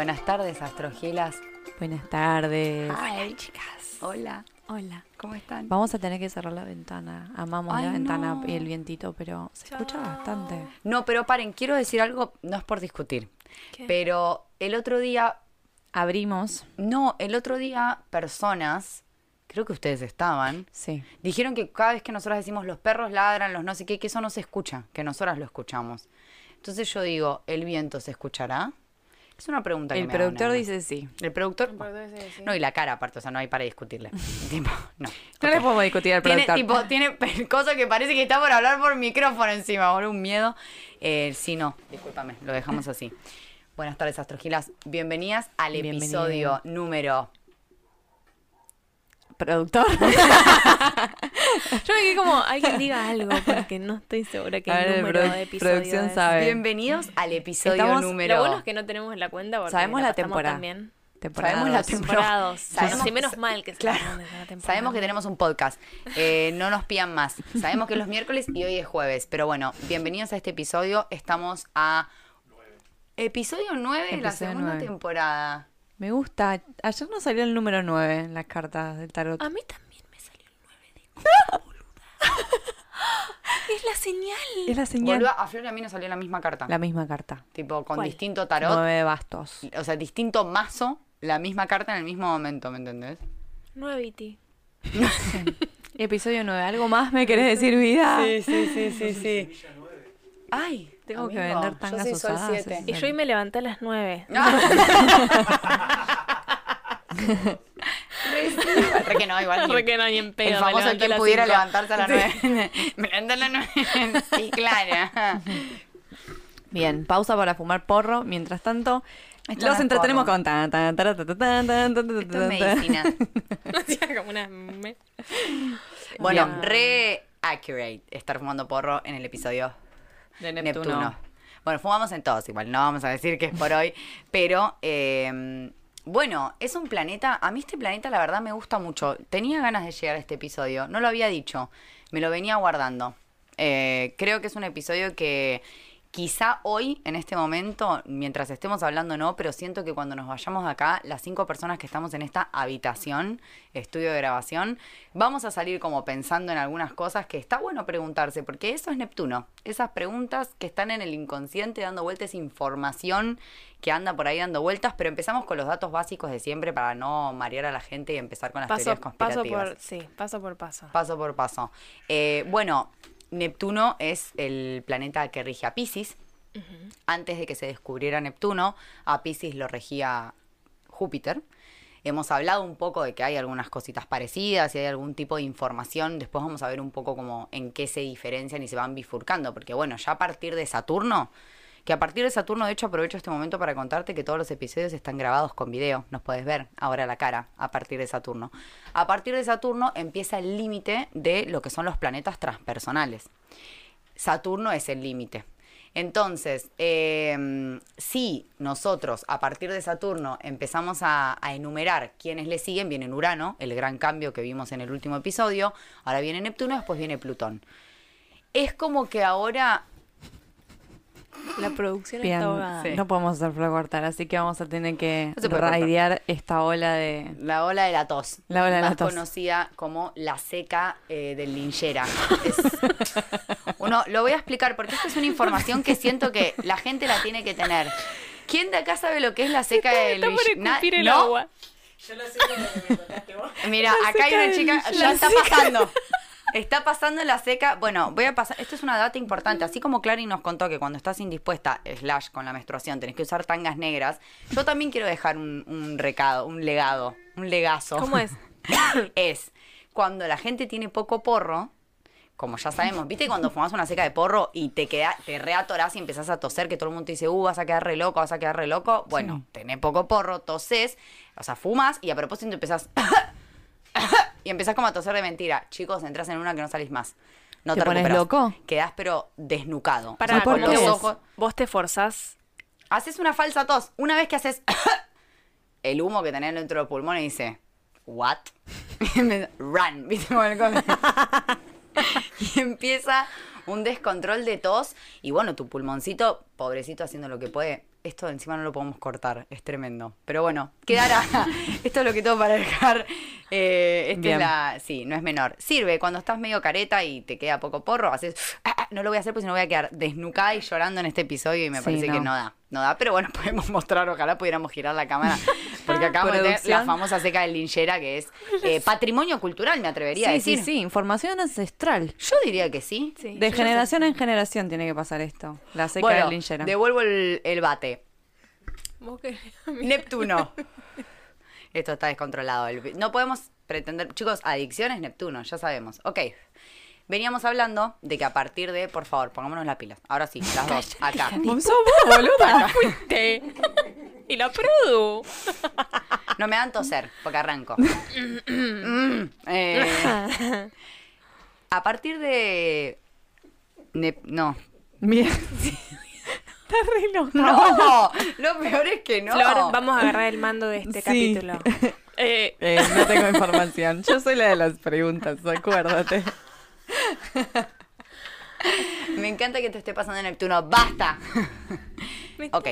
Buenas tardes, astrogilas. Buenas tardes. Ay, chicas. Hola. Hola. ¿Cómo están? Vamos a tener que cerrar la ventana. Amamos Ay, la ventana no. y el vientito, pero se escucha bastante. No, pero paren, quiero decir algo, no es por discutir. Pero el otro día, Abrimos. no, el otro día personas, creo que ustedes estaban, Sí. dijeron que cada vez que nosotros decimos los perros ladran, los no sé qué, que eso no se escucha, que nosotras lo escuchamos. Entonces yo digo, ¿el viento se escuchará? Es una pregunta que El me hago productor dice sí. El productor. No, y la cara aparte, o sea, no hay para discutirle. tipo, no. No le podemos discutir al Tiene, productor. tipo, tiene pe- cosa que parece que está por hablar por micrófono encima, ahora un miedo. Eh, sí, no, discúlpame, lo dejamos así. Buenas tardes, Astrogilas. Bienvenidas al episodio número. Productor. Yo me quedé como, alguien diga algo, porque no estoy segura que A el número de episodio producción es. sabe. Bienvenidos al episodio Estamos- número. Lo bueno es que no tenemos la cuenta porque Sabemos la pasamos temporada. también. Temporada Sabemos la temporada. Sabemos- Sí, menos mal que Claro. sabemos de la temporada. Sabemos que tenemos un podcast. Eh, no nos pidan más. Sabemos que es los miércoles y hoy es jueves. Pero bueno, bienvenidos a este episodio. Estamos a. Episodio 9 de la segunda temporada. Me gusta. Ayer nos salió el número 9 en las cartas del tarot. A mí también me salió el 9 de boluda. Es la señal. Es la señal. Boluda, a Flor y a mí nos salió la misma carta. La misma carta. Tipo, con ¿Cuál? distinto tarot. 9 de bastos. O sea, distinto mazo, la misma carta en el mismo momento, ¿me entendés? 9 y ti. Episodio 9. ¿Algo más me querés decir, vida? sí, sí, sí, sí. Ay, Tengo que vender yo tangas soy usadas, es- Y yo hoy me levanté a las 9. Re que no, igual. Re que no, ni en pedo, El famoso quien pudiera cinco. levantarse a las nueve. Me levanté a las nueve. Sí, claro. Bien, pausa para fumar porro. Mientras tanto, Esto los entretenemos porro. con tan, tan, tan, tan, tan, tan, tan, Esto es tan. medicina. Hacía como una... Bueno, Bien. re accurate estar fumando porro en el episodio De Neptuno. Bueno, fumamos en todos igual, no vamos a decir que es por hoy, pero eh, bueno, es un planeta, a mí este planeta la verdad me gusta mucho. Tenía ganas de llegar a este episodio, no lo había dicho, me lo venía guardando. Eh, creo que es un episodio que quizá hoy, en este momento, mientras estemos hablando no, pero siento que cuando nos vayamos de acá, las cinco personas que estamos en esta habitación, estudio de grabación, vamos a salir como pensando en algunas cosas que está bueno preguntarse, porque eso es Neptuno. Esas preguntas que están en el inconsciente dando vueltas, información que anda por ahí dando vueltas, pero empezamos con los datos básicos de siempre para no marear a la gente y empezar con las Paso, teorías paso conspirativas por... Sí, paso por paso. paso por paso. Eh, bueno, Neptuno es el planeta que rige a Pisces. Antes de que se descubriera Neptuno, a Pisces lo regía Júpiter. Hemos hablado un poco de que hay algunas cositas parecidas y hay algún tipo de información. Después vamos a ver un poco como en qué se diferencian y se van bifurcando. Porque bueno, ya a partir de Saturno, que a partir de Saturno, de hecho, aprovecho este momento para contarte que todos los episodios están grabados con video. Nos puedes ver ahora la cara a partir de Saturno. A partir de Saturno empieza el límite de lo que son los planetas transpersonales. Saturno es el límite. Entonces, eh, si nosotros a partir de Saturno empezamos a, a enumerar quiénes le siguen, viene Urano, el gran cambio que vimos en el último episodio, ahora viene Neptuno, después viene Plutón. Es como que ahora La producción Bien, está ahogada. Sí. no podemos hacer flow cortar, así que vamos a tener que No raidear esta ola de... La ola de la tos. La ola de más la tos. conocida como la seca eh, del linchera. Es- Uno, lo voy a explicar porque esta es una información que siento que la gente la tiene que tener. ¿Quién de acá sabe lo que es la seca del linchera? El ¿No? agua. Mira, acá hay seca una chica, ya La está seca. pasando. Está pasando la seca. Bueno, voy a pasar. Esto es una data importante. Así como Clary nos contó que cuando estás indispuesta, slash con la menstruación, tenés que usar tangas negras. Yo también quiero dejar un, un recado, un legado, un legazo. ¿Cómo es? es cuando la gente tiene poco porro, como ya sabemos, ¿viste cuando fumas una seca de porro y te queda, te reatorás y empezás a toser, que todo el mundo te dice, uh, vas a quedar re loco, vas a quedar re loco? Bueno, Sí. tenés poco porro, toses, o sea, fumas y a propósito empezás y empezás como a toser de mentira. Chicos, entras en una que no salís más. No ¿Te te, pones loco? Quedás pero desnucado. Para, O sea, con ¿por los ojos. vos te forzás. Haces una falsa tos. Una vez que haces el humo que tenés dentro del pulmón y dice, ¿what? Run, ¿viste? Y empieza un descontrol de tos y bueno, tu pulmoncito, pobrecito haciendo lo que puede. Esto encima no lo podemos cortar, es tremendo. Pero bueno, quedará. Esto es lo que tengo para dejar. Eh, esta Bien. es la. Sí, no es menor. Sirve cuando estás medio careta y te queda poco porro, haces. "Ah, ah", no lo voy a hacer porque si no voy a quedar desnucada y llorando en este episodio y me Sí, parece que no da. No da, pero bueno, podemos mostrar, ojalá pudiéramos girar la cámara. Porque acabamos de tener la famosa seca de linchera que es eh, patrimonio cultural, me atrevería a Sí, decir. sí, sí, información ancestral. Yo diría que sí. Sí, De generación en generación tiene que pasar esto. La seca bueno, de linchera. devuelvo el, el bate. sé- ¿Vos querés? Neptuno. Esto está descontrolado. No podemos pretender. Chicos, adicción es Neptuno, ya sabemos. Ok. Veníamos hablando de que a partir de. Por favor, pongámonos las pilas. Ahora sí, las dos. Acá. Vos sos vos, boluda. Fuiste. Y la produ. No me dan toser, porque arranco. Mm, eh, a partir de. No. Bien. Está re enojado. No, lo peor es que no. Flor, vamos a agarrar el mando de este Sí. capítulo. Eh, Eh, no tengo información. Yo soy la de las preguntas, acuérdate. Me encanta que te esté pasando en Neptuno. ¡Basta! me Ok.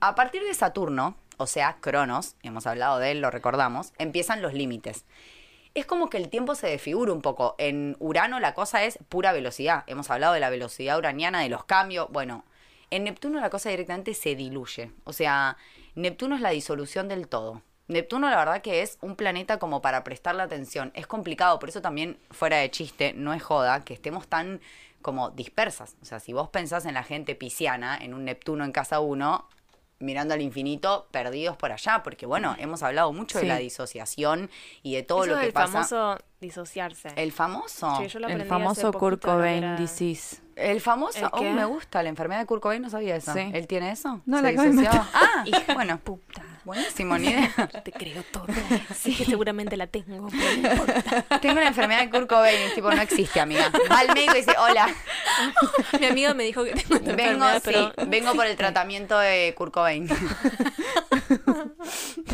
A partir de Saturno, o sea, Cronos, hemos hablado de él, lo recordamos, empiezan los límites. Es como que el tiempo se desfigura un poco. En Urano la cosa es pura velocidad. Hemos hablado de la velocidad uraniana, de los cambios. Bueno, en Neptuno la cosa directamente se diluye. O sea, Neptuno es la disolución del todo. Neptuno la verdad que es un planeta como para prestarle atención. Es complicado, por eso también, fuera de chiste, no es joda que estemos tan como dispersas. O sea, si vos pensás en la gente pisciana, en un Neptuno en casa uno, mirando al infinito, perdidos por allá, porque bueno, hemos hablado mucho de la disociación y de todo Eso lo que del pasa. famoso disociarse. El famoso. Sí, yo lo El aprendí famoso Kurt Cobain era- disease. El famoso, ¿El oh, me gusta, la enfermedad de Kurt Cobain, no sabía eso. Sí. ¿Él tiene eso? No, ¿Se la acabo de disociaba? inventar. Ah, Hija bueno, puta. buenísimo, ni idea. Te creo todo. Sí, que seguramente la tengo. pero no importa. Tengo la enfermedad de Kurt Cobain, tipo, no existe, amiga. Va al médico y dice, hola, Mi amigo me dijo que tengo esta vengo, enfermedad, sí, pero vengo por el tratamiento de Kurt Cobain.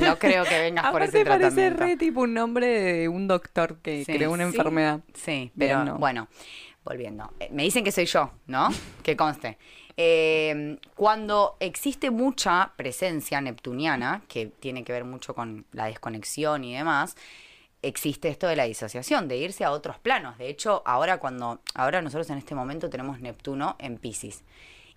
No creo que vengas por Aparte ese parece tratamiento. re tipo un nombre de un doctor que Sí. creó una Sí. enfermedad. Sí, Bien, pero no. bueno, volviendo. Eh, Me dicen que soy yo, ¿no? Que conste. Eh, cuando existe mucha presencia neptuniana, que tiene que ver mucho con la desconexión y demás, existe esto de la disociación, de irse a otros planos. De hecho, ahora cuando, ahora nosotros en este momento tenemos Neptuno en Pisces.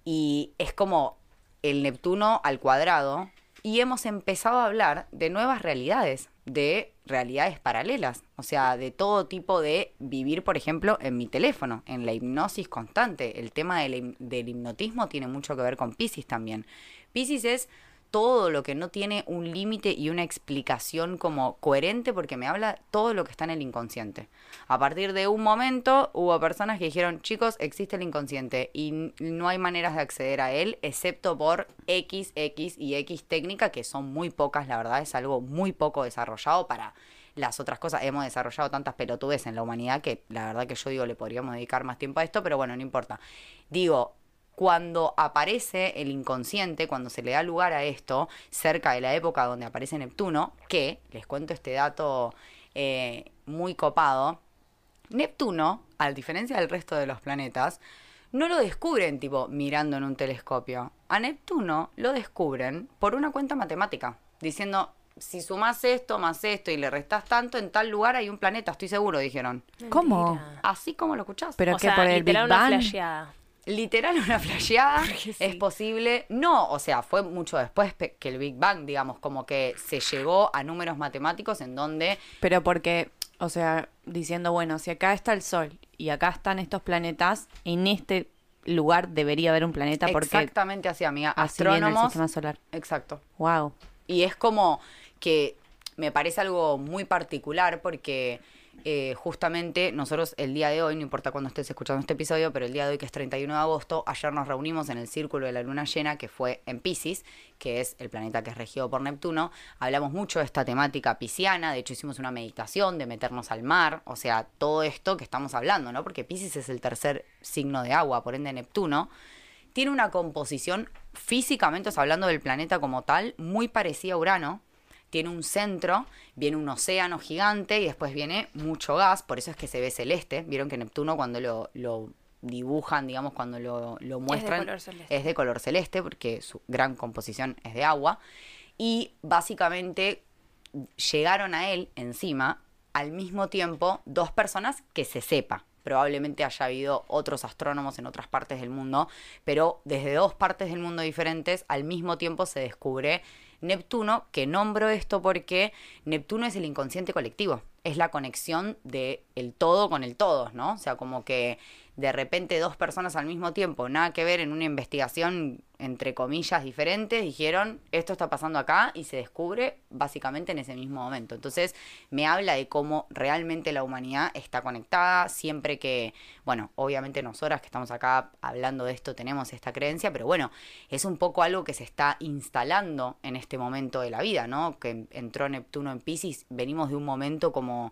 Y es como el Neptuno al cuadrado. Y hemos empezado a hablar de nuevas realidades, de realidades paralelas. O sea, de todo tipo de vivir, por ejemplo, en mi teléfono, en la hipnosis constante. El tema del, del hipnotismo tiene mucho que ver con Pisces también. Pisces es todo lo que no tiene un límite y una explicación como coherente porque me habla todo lo que está en el inconsciente. A partir de un momento hubo personas que dijeron, chicos, existe el inconsciente y no hay maneras de acceder a él excepto por X, X y X técnica que son muy pocas, la verdad es algo muy poco desarrollado para las otras cosas. Hemos desarrollado tantas pelotudes en la humanidad que la verdad que yo digo le podríamos dedicar más tiempo a esto, pero bueno, no importa. Digo, cuando aparece el inconsciente, cuando se le da lugar a esto, cerca de la época donde aparece Neptuno, que, les cuento este dato eh, muy copado, Neptuno, a diferencia del resto de los planetas, no lo descubren tipo mirando en un telescopio. A Neptuno lo descubren por una cuenta matemática, diciendo, si sumás esto más esto y le restás tanto, en tal lugar hay un planeta, estoy seguro, dijeron. ¿Cómo? Así como lo escuchás. Pero o que sea, por el Big una Bang. Literal una flasheada Sí. es posible. No, o sea, fue mucho después que el Big Bang, digamos, como que se llegó a números matemáticos en donde Pero porque, o sea, diciendo, bueno, si acá está el Sol y acá están estos planetas, en este lugar debería haber un planeta porque exactamente así, amiga, así viene el astrónomos, sistema solar. exacto. Wow. Y es como que me parece algo muy particular porque eh, justamente nosotros el día de hoy, no importa cuándo estés escuchando este episodio, pero el día de hoy que es 31 de agosto, ayer nos reunimos en el círculo de la luna llena que fue en Pisces, que es el planeta que es regido por Neptuno. Hablamos mucho de esta temática pisciana, de hecho hicimos una meditación de meternos al mar, o sea, todo esto que estamos hablando, ¿no? Porque Pisces es el tercer signo de agua, por ende Neptuno tiene una composición físicamente, o hablando del planeta como tal, muy parecida a Urano. Tiene un centro, viene un océano gigante y después viene mucho gas, por eso es que se ve celeste. Vieron que Neptuno cuando lo, lo dibujan, digamos, cuando lo, lo muestran. color celeste. Es de color celeste, porque su gran composición es de agua. Y básicamente llegaron a él encima al mismo tiempo dos personas que se sepa. Probablemente haya habido otros astrónomos en otras partes del mundo, pero desde dos partes del mundo diferentes al mismo tiempo se descubre Neptuno, que nombro esto porque Neptuno es el inconsciente colectivo, es la conexión de el todo con el todo, ¿no? O sea, como que de repente dos personas al mismo tiempo, nada que ver en una investigación entre comillas diferentes, dijeron, esto está pasando acá y se descubre básicamente en ese mismo momento. Entonces me habla de cómo realmente la humanidad está conectada, siempre que, bueno, obviamente nosotras que estamos acá hablando de esto tenemos esta creencia, pero bueno, es un poco algo que se está instalando en este momento de la vida, ¿no? Que entró Neptuno en Pisces, venimos de un momento como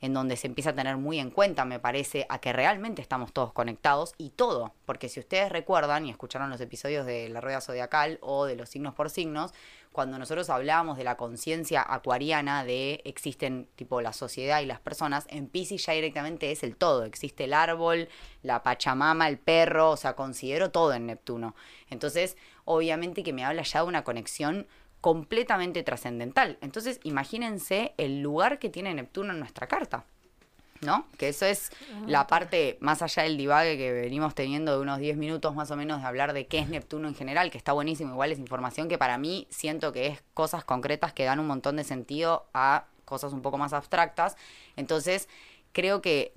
en donde se empieza a tener muy en cuenta, me parece, a que realmente estamos todos conectados y todo, porque si ustedes recuerdan y escucharon los episodios de la rueda zodiacal o de los signos por signos, cuando nosotros hablábamos de la conciencia acuariana de existen tipo la sociedad y las personas, en Pisces ya directamente es el todo, existe el árbol, la pachamama, el perro, o sea, considero todo en Neptuno. Entonces, obviamente que me habla ya de una conexión completamente trascendental. Entonces, imagínense el lugar que tiene Neptuno en nuestra carta. ¿No? Que eso es la parte más allá del divague que venimos teniendo de unos 10 minutos más o menos de hablar de qué es Neptuno en general, que está buenísimo, igual es información que para mí siento que es cosas concretas que dan un montón de sentido a cosas un poco más abstractas. Entonces, creo que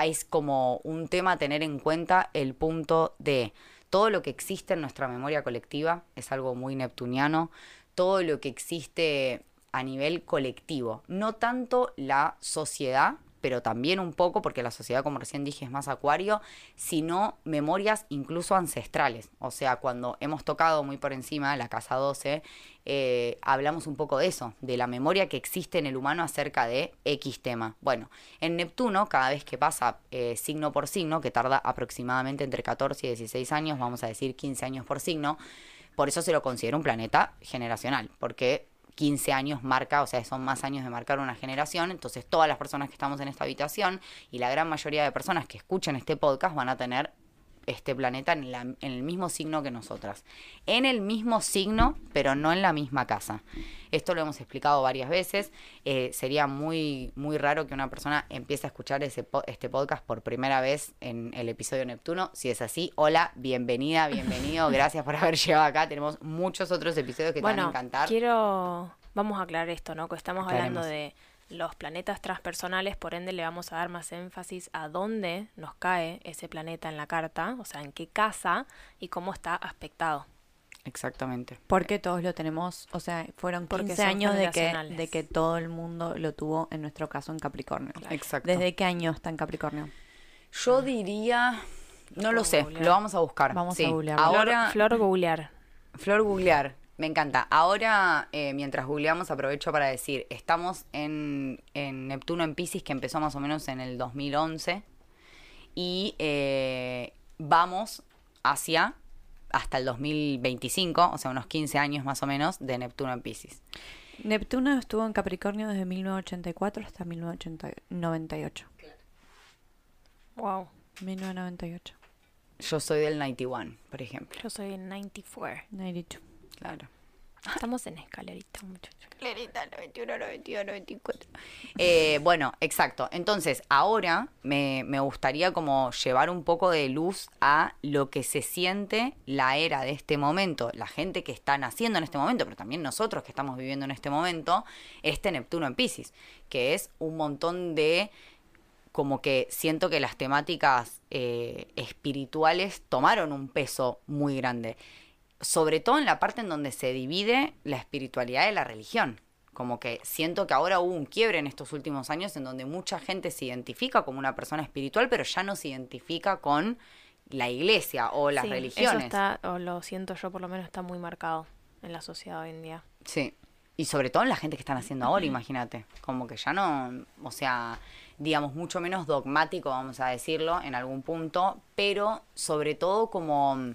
es como un tema a tener en cuenta el punto de todo lo que existe en nuestra memoria colectiva, es algo muy neptuniano, todo lo que existe a nivel colectivo, no tanto la sociedad, pero también un poco, porque la sociedad, como recién dije, es más acuario, sino memorias incluso ancestrales. O sea, cuando hemos tocado muy por encima la casa 12, eh, hablamos un poco de eso, de la memoria que existe en el humano acerca de X tema. Bueno, en Neptuno, cada vez que pasa eh, signo por signo, que tarda aproximadamente entre 14 y 16 años, vamos a decir 15 años por signo, por eso se lo considera un planeta generacional, porque 15 años marca, o sea, son más años de marcar una generación, entonces todas las personas que estamos en esta habitación y la gran mayoría de personas que escuchan este podcast van a tener este planeta en, la- en el mismo signo que nosotras. En el mismo signo, pero no en la misma casa. Esto lo hemos explicado varias veces. Eh, sería muy, muy raro que una persona empiece a escuchar ese este podcast por primera vez en el episodio Neptuno. Si es así, hola, bienvenida, bienvenido. Gracias por haber llegado acá. Tenemos muchos otros episodios que te van a encantar. quiero... Vamos a aclarar esto, ¿no? Que estamos hablando de los planetas transpersonales, por ende le vamos a dar más énfasis a dónde nos cae ese planeta en la carta, o sea, en qué casa y cómo está aspectado. Exactamente. Porque todos lo tenemos, o sea, fueron Porque 15 son años de que, de que todo el mundo lo tuvo, en nuestro caso, en Capricornio. Exacto. ¿Desde qué año está en Capricornio? Yo diría. No lo sé, googlear. lo vamos a buscar. Vamos a googlear. Ahora, Flor, Flor googlear. Flor googlear, me encanta. Ahora, eh, mientras googleamos, aprovecho para decir, estamos en, en Neptuno en Pisces, que empezó más o menos en el 2011, y eh, vamos hacia hasta el 2025, o sea, unos 15 años más o menos, de Neptuno en Pisces. Neptuno estuvo en Capricornio desde 1984 hasta 1998. Wow. 1998. Yo soy del 91, por ejemplo. Yo soy el 94. 92. Claro. Estamos en escalerita, muchachos. Clarita, 91, 92, 94. Eh, bueno, exacto. Entonces, ahora me, me gustaría como llevar un poco de luz a lo que se siente la era de este momento, la gente que está naciendo en este momento, pero también nosotros que estamos viviendo en este momento, este Neptuno en Pisces, que es un montón de como que siento que las temáticas eh, espirituales tomaron un peso muy grande. Sobre todo en la parte en donde se divide la espiritualidad de la religión. Como que siento que ahora hubo un quiebre en estos últimos años en donde mucha gente se identifica como una persona espiritual, pero ya no se identifica con la iglesia o las Sí, religiones. Eso está, o lo siento yo por lo menos, está muy marcado en la sociedad hoy en día. Sí. Y sobre todo en la gente que están haciendo ahora, imagínate. Como que ya no, o sea, digamos, mucho menos dogmático, vamos a decirlo, en algún punto, pero sobre todo como,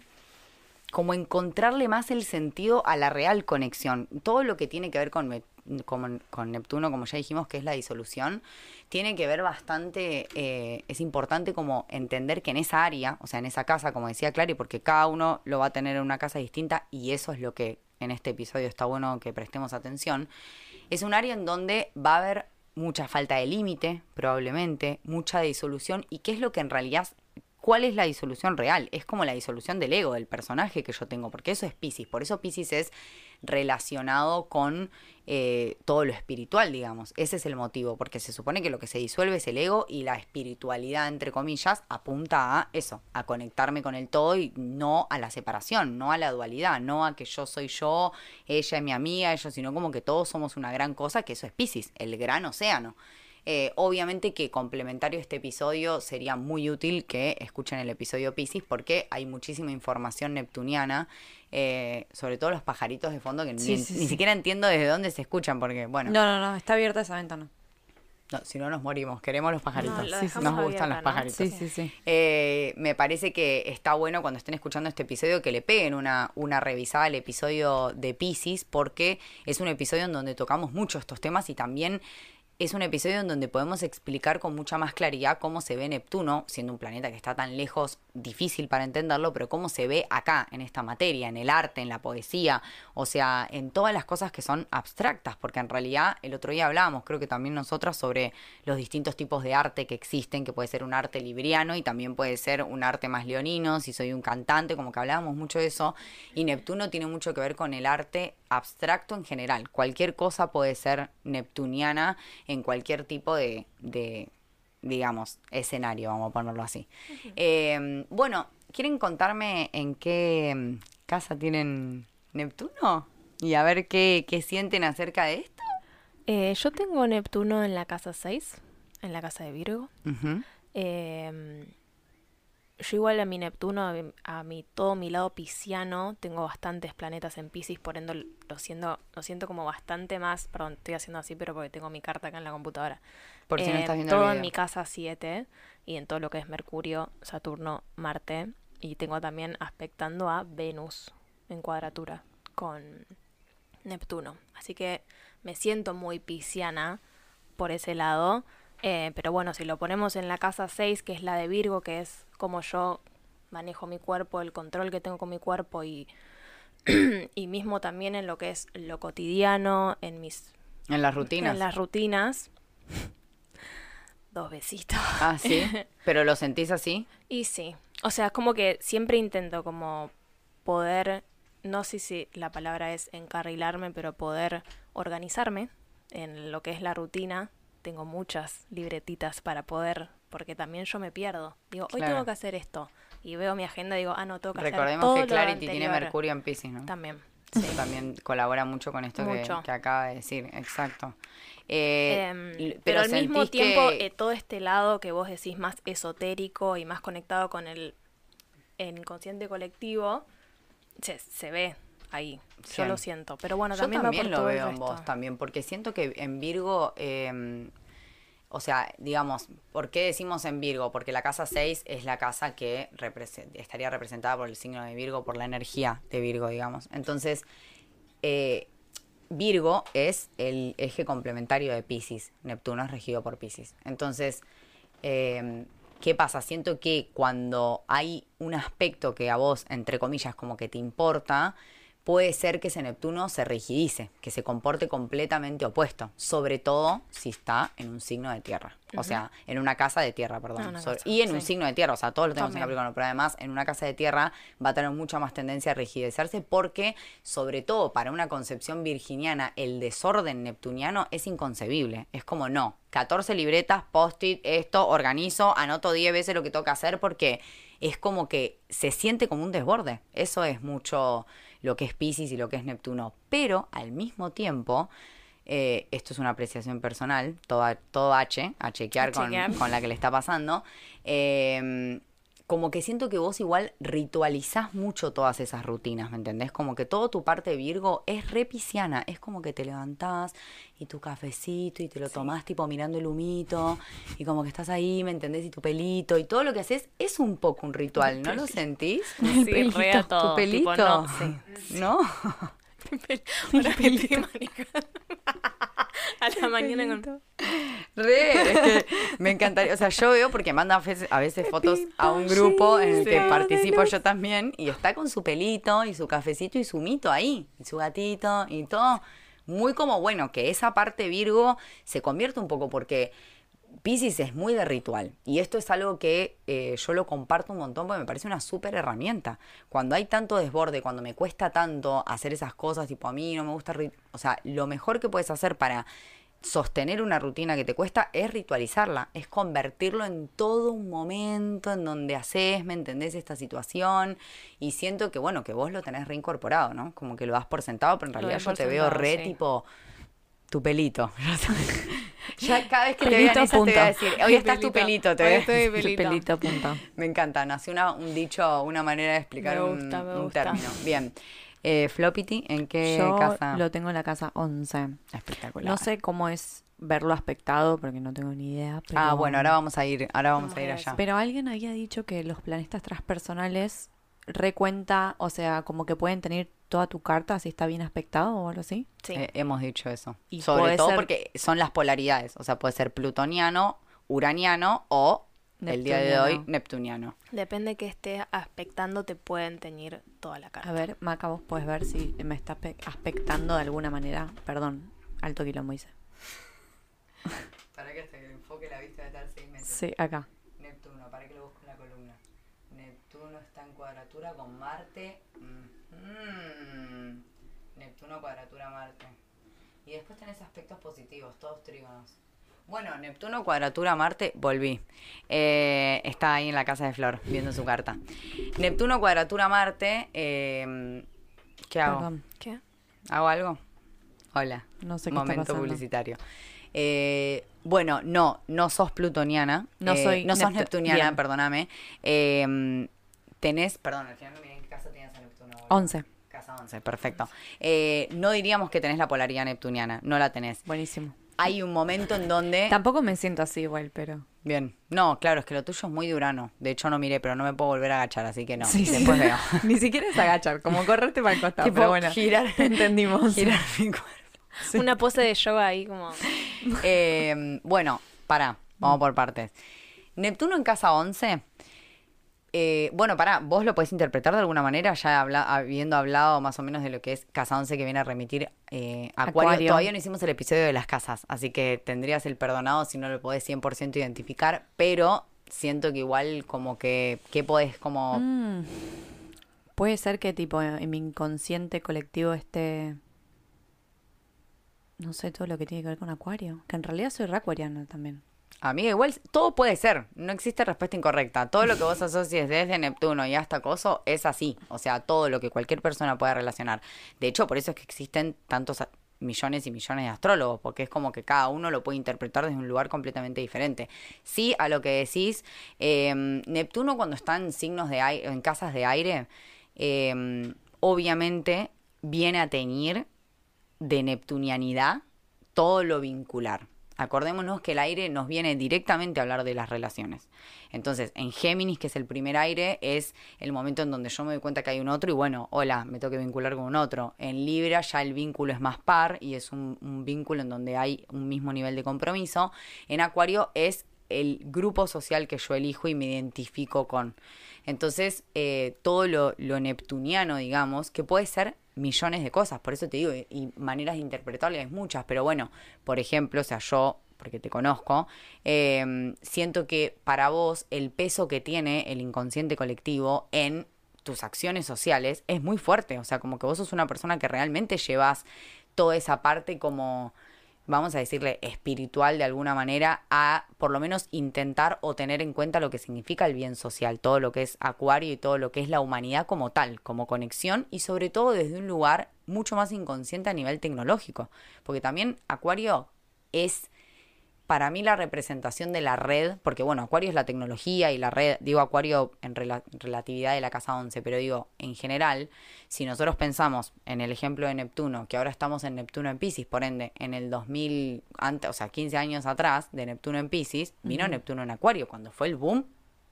como encontrarle más el sentido a la real conexión. Todo lo que tiene que ver con, con Neptuno, como ya dijimos, que es la disolución, tiene que ver bastante, eh, es importante como entender que en esa área, o sea, en esa casa, como decía Clary, porque cada uno lo va a tener en una casa distinta y eso es lo que en este episodio está bueno que prestemos atención, es un área en donde va a haber mucha falta de límite, probablemente, mucha disolución y qué es lo que en realidad ¿Cuál es la disolución real? Es como la disolución del ego, del personaje que yo tengo, porque eso es Pisces. Por eso Pisces es relacionado con eh, todo lo espiritual, digamos. Ese es el motivo, porque se supone que lo que se disuelve es el ego y la espiritualidad, entre comillas, apunta a eso, a conectarme con el todo y no a la separación, no a la dualidad, no a que yo soy yo, ella es mi amiga, ellos, sino como que todos somos una gran cosa, que eso es Pisces, el gran océano. Eh, obviamente que complementario a este episodio sería muy útil que escuchen el episodio Pisces porque hay muchísima información neptuniana, eh, sobre todo los pajaritos de fondo que Sí, ni, sí, ni sí. siquiera entiendo desde dónde se escuchan porque, bueno, No, no, no, está abierta esa ventana. no, si no nos morimos, queremos los pajaritos, No, Sí, nos gustan los ¿no? pajaritos. Sí, sí, sí. Eh, me parece que está bueno cuando estén escuchando este episodio que le peguen una, una revisada al episodio de Pisces porque es un episodio en donde tocamos mucho estos temas y también es un episodio en donde podemos explicar con mucha más claridad cómo se ve Neptuno, siendo un planeta que está tan lejos, difícil para entenderlo, pero cómo se ve acá, en esta materia, en el arte, en la poesía, o sea, en todas las cosas que son abstractas, porque en realidad el otro día hablábamos, creo que también nosotras, sobre los distintos tipos de arte que existen, que puede ser un arte libriano y también puede ser un arte más leonino, si soy un cantante, como que hablábamos mucho de eso, y Neptuno tiene mucho que ver con el arte abstracto en general. Cualquier cosa puede ser neptuniana en cualquier tipo de, de, digamos, escenario, vamos a ponerlo así. Eh, bueno, ¿quieren contarme en qué mm, casa tienen Neptuno? Y a ver qué, qué sienten acerca de esto. Eh, yo tengo Neptuno en la casa 6, en la casa de Virgo. Eh, yo igual a mi Neptuno, a mi, a mi- todo mi lado pisciano, tengo bastantes planetas en Pisces, por ende lo siento, lo siento como bastante más, perdón, estoy haciendo así, pero porque tengo mi carta acá en la computadora. Por si no Eh, estás viendo el todo en mi casa 7 y en todo lo que es Mercurio, Saturno, Marte. Y tengo también aspectando a Venus en cuadratura con Neptuno. Así que me siento muy pisciana por ese lado. Eh, pero bueno, si lo ponemos en la casa 6, que es la de Virgo, que es como yo manejo mi cuerpo, el control que tengo con mi cuerpo y, y mismo también en lo que es lo cotidiano, en mis En las rutinas. en las rutinas. Dos besitos. Ah, sí. Pero lo sentís así. Y sí, o sea, es como que siempre intento como poder, no sé si la palabra es encarrilarme, pero poder organizarme en lo que es la rutina. Tengo muchas libretitas para poder, porque también yo me pierdo. Digo, hoy Claro. tengo que hacer esto. Y veo mi agenda y digo, ah, no, tengo que hacer Recordemos todo que lo Clarity tiene. Mercurio en Pisces, ¿no? También. Eso también colabora mucho con esto que, Mucho. que acaba de decir, exacto. Eh, Em, pero, al mismo tiempo, que- eh, todo este lado que vos decís más esotérico y más conectado con el, el inconsciente colectivo, se, se ve ahí. Yo lo siento. Pero bueno, Yo también, va también por lo veo en vos también, porque siento que en Virgo, eh, o sea, digamos, ¿por qué decimos en Virgo? Porque la casa 6 es la casa que estaría representada por el signo de Virgo, por la energía de Virgo, digamos. Entonces, eh, Virgo es el eje complementario de Pisces. Neptuno es regido por Pisces. Entonces, eh, ¿qué pasa? Siento que cuando hay un aspecto que a vos, entre comillas, como que te importa, puede ser que ese Neptuno se rigidice, que se comporte completamente opuesto, sobre todo si está en un signo de tierra, o sea, en una casa de tierra, perdón, Ah, una Sobre- casa, y en un signo de tierra, o sea, todos lo tenemos en. Capricornio, pero además en una casa de tierra va a tener mucha más tendencia a rigidecerse porque, sobre todo para una concepción virginiana, el desorden neptuniano es inconcebible, es como no, 14 libretas, post-it, esto, organizo, anoto 10 veces lo que que hacer porque es como que se siente como un desborde. Eso es mucho lo que es Pisces y lo que es Neptuno. Pero al mismo tiempo, eh, esto es una apreciación personal, todo, todo H, a chequear, A con, con la que le está pasando. eh, como que siento que vos igual ritualizás mucho todas esas rutinas, ¿me entendés? Como que todo tu parte Virgo es re pisciana, es como que te levantás y tu cafecito y te lo tomás tipo mirando el humito y como que estás ahí, ¿me entendés? Y tu pelito y todo lo que haces es un poco un ritual, ¿no lo sentís? Sí, a todo, Tu tipo, pelito. no, sí, ¿No? Ahora me estoy manejando. A la mañana con... Re, es que me encantaría. O sea, yo veo porque manda a veces, a veces fotos a un grupo en el que participo yo también y está con su pelito y su cafecito y su mito ahí, y su gatito y todo. Muy como bueno, que esa parte Virgo se convierte un poco porque Pisces es muy de ritual y esto es algo que eh, yo lo comparto un montón porque me parece una súper herramienta. Cuando hay tanto desborde, cuando me cuesta tanto hacer esas cosas, tipo a mí no me gusta, o sea, lo mejor que puedes hacer para sostener una rutina que te cuesta es ritualizarla, es convertirlo en todo un momento en donde haces, ¿me entendés? Esta situación y siento que, bueno, que vos lo tenés reincorporado, ¿no? Como que lo das por sentado, pero en realidad yo te veo re sí. tipo tu pelito. ya cada vez que te vean Pelito, esas te voy a decir, hoy estás tu pelito, te voy a decir. pelito. Pelito, punto. Me encanta, nació una, un dicho, una manera de explicar Me un- gusta, término. Bien. Eh, Floppity, ¿en qué Yo casa? lo tengo en la casa 11. Espectacular. No sé cómo es verlo aspectado porque no tengo ni idea. Pero... Ah, bueno, ahora vamos a ir, ahora vamos Vamos a ir a ir allá. Pero alguien había dicho que los planetas transpersonales recuenta, o sea, como que pueden tener toda tu carta si está bien aspectado o algo así. Sí. Eh, hemos dicho eso. Y Sobre todo ser- porque son las polaridades. O sea, puede ser plutoniano, uraniano o el día de hoy Neptuniano. Depende que estés aspectando, te pueden teñir toda la carta. A ver, Maca, vos puedes ver si me está aspe- aspectando de alguna manera. Perdón, alto quilombo hice. Para que se enfoque la vista de estar 6 metros. Sí, acá. Neptuno, para que lo busque en la columna. Neptuno está en cuadratura con Marte. Mm. Neptuno cuadratura Marte. Y después tenés aspectos positivos, todos trígonos. Bueno, Neptuno cuadratura Marte, volví. Eh, está ahí en la casa de Flor, viendo su carta. Neptuno cuadratura Marte, eh, ¿qué hago? Perdón, ¿Qué? ¿Hago algo? Hola. no sé qué está Momento publicitario. Eh, bueno, no, no sos plutoniana. No eh, soy No sos neptu- neptuniana, bien. perdóname. Tenés, perdón, al final no miré en qué casa tenías a Neptuno. boludo. 11. Casa 11, perfecto. Eh, no diríamos que tenés la polaridad neptuniana, no la tenés. Buenísimo. Hay un momento en donde... Tampoco me siento así igual, pero... Bien. No, claro, es que lo tuyo es muy durano. De hecho, no miré, pero no me puedo volver a agachar, así que no. Sí, sí. Después veo. Ni siquiera es agachar, como correrte para el costado. Tipo, pero bueno, girar. entendimos. Girar mi cuerpo. Una pose de yoga ahí como... Eh, bueno, pará, vamos por partes. Neptuno en casa 11. Eh, bueno, pará, vos lo podés interpretar de alguna manera, ya habla- habiendo hablado más o menos de lo que es casa 11 que viene a remitir eh, Acuario. Acuario. Todavía no hicimos el episodio de las casas, así que tendrías el perdonado si no lo podés 100% identificar, pero siento que igual como que, ¿qué podés como... Mm. Puede ser que tipo en mi inconsciente colectivo esté... No sé, todo lo que tiene que ver con Acuario. Que en realidad soy reacuariana también. Amiga, igual todo puede ser, no existe respuesta incorrecta. Todo lo que vos asocies desde Neptuno y hasta Coso es así. O sea, todo lo que cualquier persona pueda relacionar. De hecho, por eso es que existen tantos millones y millones de astrólogos, porque es como que cada uno lo puede interpretar desde un lugar completamente diferente. Sí, a lo que decís, eh, Neptuno cuando está en signos de aire, en casas de aire, eh, obviamente viene a teñir de neptunianidad todo lo vincular. Acordémonos que el aire nos viene directamente a hablar de las relaciones. Entonces, en Géminis, que es el primer aire, es el momento en donde yo me doy cuenta que hay un otro y bueno, hola, me tengo que vincular con un otro. En Libra ya el vínculo es más par y es un, un vínculo en donde hay un mismo nivel de compromiso. En Acuario es el grupo social que yo elijo y me identifico con. Entonces, eh, todo lo, neptuniano, digamos, que puede ser millones de cosas, por eso te digo, y, y maneras de interpretarle hay muchas, pero bueno, por ejemplo, o sea, yo, porque te conozco, eh, siento que para vos el peso que tiene el inconsciente colectivo en tus acciones sociales es muy fuerte, o sea, como que vos sos una persona que realmente llevas toda esa parte como vamos a decirle, espiritual de alguna manera a por lo menos intentar o tener en cuenta lo que significa el bien social, todo lo que es acuario y todo lo que es la humanidad como tal, como conexión y sobre todo desde un lugar mucho más inconsciente a nivel tecnológico, porque también acuario es para mí la representación de la red, porque bueno, Acuario es la tecnología y la red, digo Acuario en rela- relatividad de la casa 11, pero digo, en general, si nosotros pensamos en el ejemplo de Neptuno, que ahora estamos en Neptuno en Pisces, por ende, en el 2000, antes, o sea, 15 años atrás de Neptuno en Pisces, vino Neptuno en Acuario, cuando fue el boom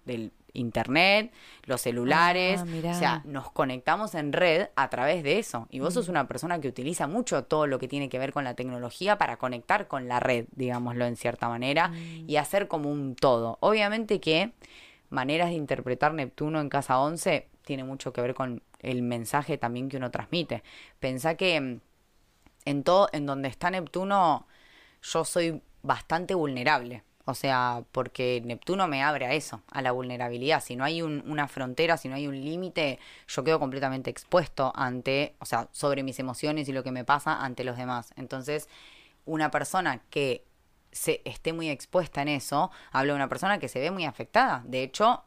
del internet, los celulares, Ah, o sea, nos conectamos en red a través de eso. Y vos sos una persona que utiliza mucho todo lo que tiene que ver con la tecnología para conectar con la red, digámoslo en cierta manera, y hacer como un todo. Obviamente que maneras de interpretar Neptuno en casa 11 tiene mucho que ver con el mensaje también que uno transmite. Pensá que mm, en todo, en donde está Neptuno, yo soy bastante vulnerable. O sea, porque Neptuno me abre a eso, a la vulnerabilidad. Si no hay un- una frontera, si no hay un límite, yo quedo completamente expuesto ante, o sea, sobre mis emociones y lo que me pasa ante los demás. Entonces, una persona que se esté muy expuesta en eso, habla de una persona que se ve muy afectada. De hecho,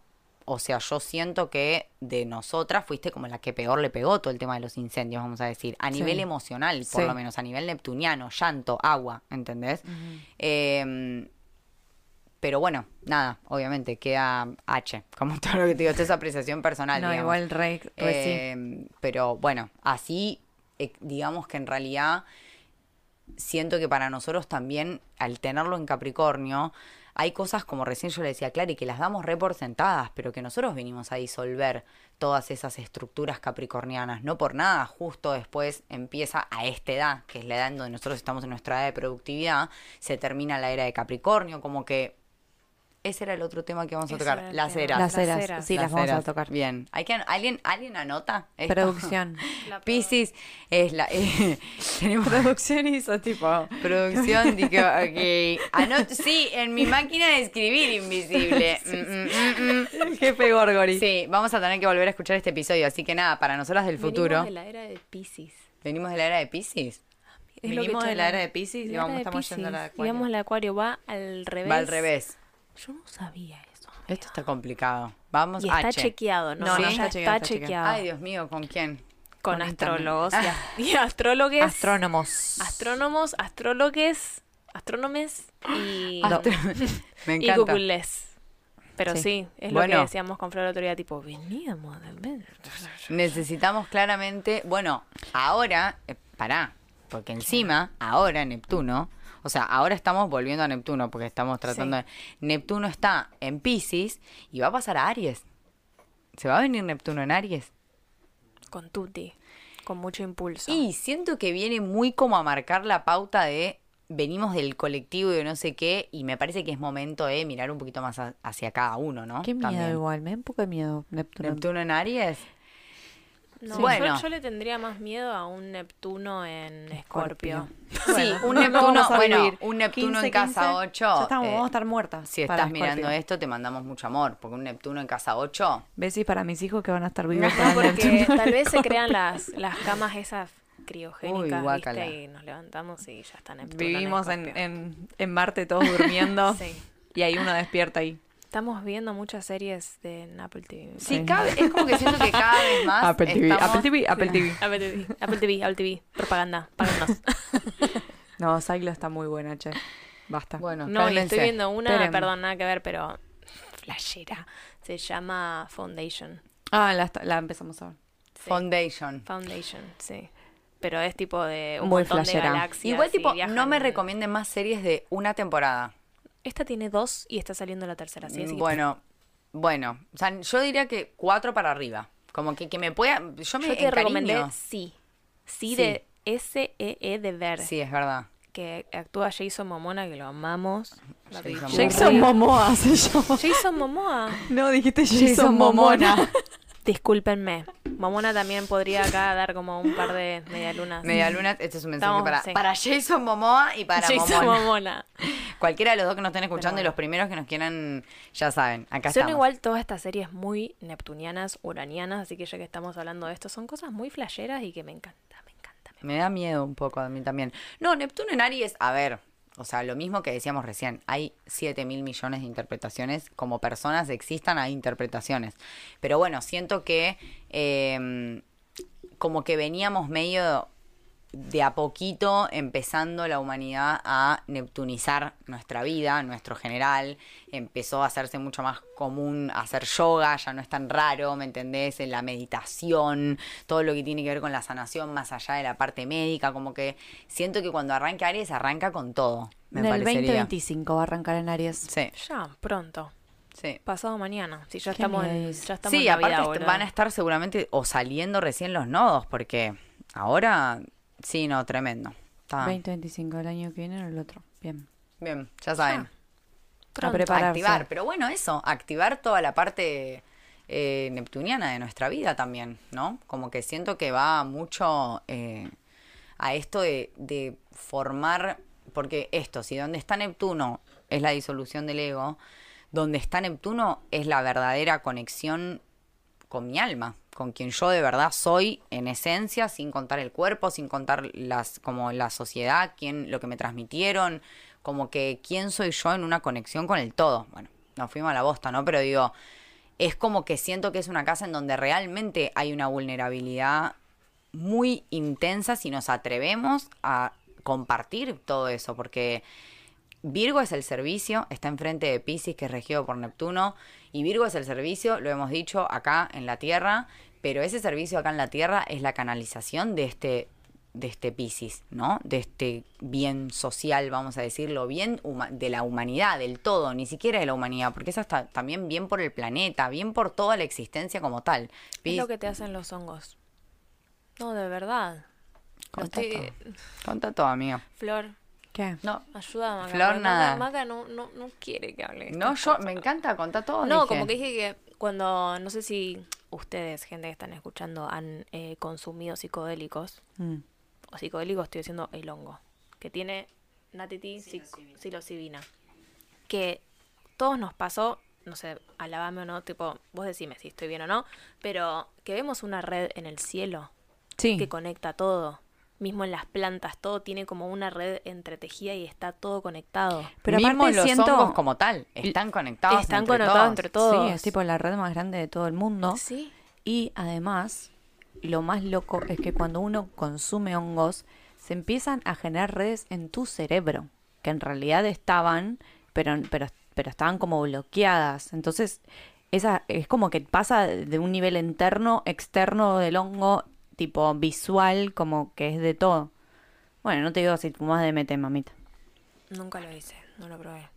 o sea, yo siento que de nosotras fuiste como la que peor le pegó todo el tema de los incendios, vamos a decir, a Sí. nivel emocional, por Sí. lo menos, a nivel neptuniano, llanto, agua, ¿entendés? Eh, pero bueno, nada, obviamente queda H, como todo lo que te digo, esto es apreciación personal. No, digamos. igual re, re sí. Eh, Pero bueno, así, eh, digamos que en realidad siento que para nosotros también, al tenerlo en Capricornio, hay cosas como recién yo le decía a Clary, que las damos re por sentadas, pero que nosotros venimos a disolver todas esas estructuras capricornianas. No por nada, justo después empieza a esta edad, que es la edad en donde nosotros estamos en nuestra edad de productividad, se termina la era de Capricornio, como que ese era el otro tema que vamos a Ese tocar, el las tema. eras. Las Las eras, eras. sí, las, vamos a tocar. Bien. ¿Hay que, ¿alguien, ¿Alguien anota? esto? Producción. Piscis es la. eh, tenemos Producción hizo tipo. producción. Digo, ok. Anot sí, en mi máquina de escribir invisible. Mm, mm, mm, mm. El jefe Gorgori. Sí, vamos a tener que volver a escuchar este episodio. Así que nada, para nosotras del futuro. Venimos de la era de Pisces. Venimos de la era de Piscis. Es lo que Venimos de la era de. Piscis y La era vamos, de estamos yendo a la de Piscis. Y Acuario. vamos a la Acuario, va al revés. Va al revés. Yo no sabía eso. Esto está complicado. Vamos Y está H. chequeado, ¿no? No, no está está, chequeado, está chequeado. Ay, Dios mío, ¿con quién? Con, con astrólogos y, a- y astrólogos. Astrónomos. Astrónomos, astrólogues, astrónomes y, Astro- Me y encanta. googles. Pero Sí. sí, es lo que decíamos con Flor el otro día, tipo, veníamos de... Necesitamos claramente, bueno, ahora, eh, pará, porque encima, ahora Neptuno, o sea, ahora estamos volviendo a Neptuno, porque estamos tratando Sí. de... Neptuno está en Pisces y va a pasar a Aries. ¿Se va a venir Neptuno en Aries? Con Tutti, con mucho impulso. Y siento que viene muy como a marcar la pauta de venimos del colectivo y de no sé qué, y me parece que es momento de mirar un poquito más a- hacia cada uno, ¿no? Qué miedo También. igual, me da un poco de miedo Neptuno. Neptuno en Aries. No, Bueno. yo, yo le tendría más miedo a un Neptuno en Escorpio. sí, un no Neptuno, bueno, un Neptuno 15, en casa 15, 8. ya estamos, eh, vamos a estar muertas. Si estás mirando esto, te mandamos mucho amor, porque un Neptuno en casa 8, Besis para mis hijos que van a estar vivos. No, porque tal vez se crean las, las camas esas criogénicas, Uy, guácala. ¿viste? Y nos levantamos y ya está Neptuno Vivimos en, Escorpio. en, en Marte todos durmiendo Sí. y hay uno despierta ahí. Estamos viendo muchas series de en Apple TV. sí, cada es como que siento que cada vez más Apple TV, estamos- Apple TV, Apple TV. Apple TV, Apple TV, Apple TV, propaganda, páganos. No, Sailo está muy buena, che. Basta. Bueno, No, y estoy viendo una, Esperen. perdón, nada que ver, pero flashera. Se llama Foundation. Ah, la, la empezamos a ver. Sí. Foundation. Foundation, sí. Pero es tipo de un Muy montón flashera. de galaxias. Igual tipo, no me en- recomienden más series de una temporada. Esta tiene dos y está saliendo la tercera. ¿sí? Así que- bueno, bueno, o sea, yo diría que cuatro para arriba. Como que, que me pueda, yo me yo te recomendé sí. Sí, Sí. de S-E-E de ver. Sí, es verdad. Que actúa Jason Momona, que lo amamos. Jason Momoa se llama. Jason Momoa. No, dijiste Jason Jason Momona. Discúlpenme. Momona también podría acá dar como un par de medialunas. Media luna, este es un mensaje Estamos- para, sí. para Jason Momoa y para Jason Momona. Momona. Cualquiera de los dos que nos estén escuchando y los primeros que nos quieran, ya saben, acá Son estamos. igual todas estas series muy neptunianas, uranianas, así que ya que estamos hablando de esto, son cosas muy flasheras y que me encanta, me encanta. me Me da miedo un poco a mí también. No, Neptuno en Aries, a ver, o sea, lo mismo que decíamos recién, hay 7 mil millones de interpretaciones, como personas existan, hay interpretaciones. Pero bueno, siento que eh, como que veníamos medio de a poquito empezando la humanidad a neptunizar nuestra vida, nuestro general, empezó a hacerse mucho más común hacer yoga, ya no es tan raro, ¿me entendés? En la meditación, todo lo que tiene que ver con la sanación más allá de la parte médica, como que siento que cuando arranca Aries arranca con todo, me en el parecería. 2025 va a arrancar en Aries. Sí. Ya, pronto. Sí. Pasado mañana. Si ya estamos en, ya estamos Sí, en aparte Navidad, van a estar seguramente o saliendo recién los nodos, porque ahora, sí, no, tremendo. Está 2025, el año que viene o el otro. Bien. bien, ya saben. A Pronto. prepararse. activar, pero bueno, eso, activar toda la parte eh, neptuniana de nuestra vida también, ¿no? Como que siento que va mucho eh, a esto de, de formar, porque esto, si donde está Neptuno es la disolución del ego, donde está Neptuno es la verdadera conexión con mi alma, con quien yo de verdad soy en esencia, sin contar el cuerpo, sin contar las como la sociedad, quién lo que me transmitieron, como que quién soy yo en una conexión con el todo. Bueno, nos fuimos a la bosta, ¿no? Pero digo, es como que siento que es una casa en donde realmente hay una vulnerabilidad muy intensa si nos atrevemos a compartir todo eso, porque Virgo es el servicio, está enfrente de Pisces, que es regido por Neptuno, y Virgo es el servicio, lo hemos dicho, acá en la Tierra, pero ese servicio acá en la Tierra es la canalización de este de este Pisces, ¿no? De este bien social, vamos a decirlo, bien huma- de la humanidad, del todo, ni siquiera de la humanidad, porque es hasta también bien por el planeta, bien por toda la existencia como tal. Es Pis- lo que te hacen los hongos. No, de verdad. Lo Contá estoy- todo. Contá todo, amigo. Flor, ¿Qué? No, ayuda a Maca. Flor, nada. Maca, Maca no, no, no quiere que hable. no, yo cosas. me encanta contar todo. No, dije. como que dije que cuando, no sé si ustedes, gente que están escuchando, han eh, consumido psicodélicos, Mm. o psicodélicos estoy diciendo el hongo, que tiene natiti psilocibina, que todos nos pasó, no sé, alabame o no, tipo, vos decime si estoy bien o no, pero que vemos una red en el cielo Sí. que conecta todo. Mismo en las plantas, todo tiene como una red entretejida y está todo conectado. Pero Mismo aparte los siento- hongos como tal, están conectados Están entre conectados todos. entre todos. Sí, es tipo la red más grande de todo el mundo. Sí. Y además, lo más loco es que cuando uno consume hongos, se empiezan a generar redes en tu cerebro, que en realidad estaban, pero, pero, pero estaban como bloqueadas. Entonces, esa es como que pasa de un nivel interno, externo del hongo, tipo visual, como que es de todo. Bueno, no te digo si fumas DMT, mamita. Nunca lo hice, no lo probé.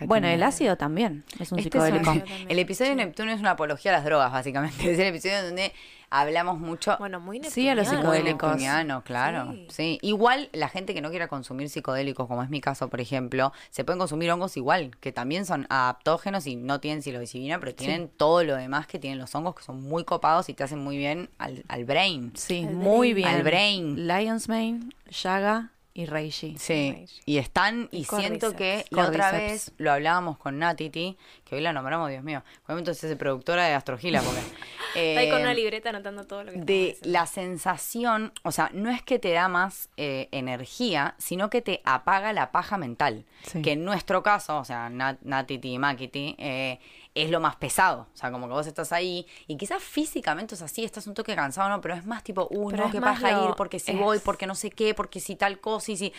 Bueno, el ácido también es un Este es psicodélico. un- Yo también, el episodio de Neptuno es una apología a las drogas, básicamente. Es el episodio donde hablamos mucho. Bueno, muy Sí, a los psicodélicos. neptuniano, claro. Sí. Sí. Igual la gente que no quiera consumir psicodélicos, como es mi caso, por ejemplo, se pueden consumir hongos igual, que también son adaptógenos y no tienen psilocibina, pero tienen todo lo demás que tienen los hongos, que son muy copados y te hacen muy bien al, al brain. Sí, muy brain. bien. Al brain. Lion's Mane, Yaga y Reishi. Sí, y están, y, Y siento que la otra vez lo hablábamos con Natiti, que hoy la nombramos, Dios mío. Obviamente es productora de Astrogila, porque. Está ahí con eh, una libreta anotando todo lo que de la sensación, o sea, no es que te da más eh, energía, sino que te apaga la paja mental. Sí. Que en nuestro caso, o sea, Nat- Natiti y Makiti, eh, es lo más pesado. O sea, como que vos estás ahí y quizás físicamente, o sea, sí, estás un toque cansado, ¿no? Pero es más tipo, uy, Pero no, es qué paja lo- ir, porque si es- voy, porque no sé qué, porque si tal cosa y si...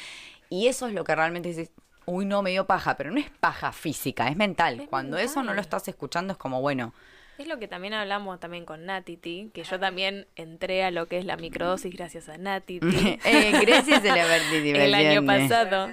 Y eso es lo que realmente dices, uy, no, me dio paja, pero no es paja física, es mental. Es Cuando eso no lo estás escuchando es como, bueno, Es lo que también hablamos también con Natiti, que yo también entré a lo que es la microdosis gracias a Natiti eh, gracias a la el año pasado.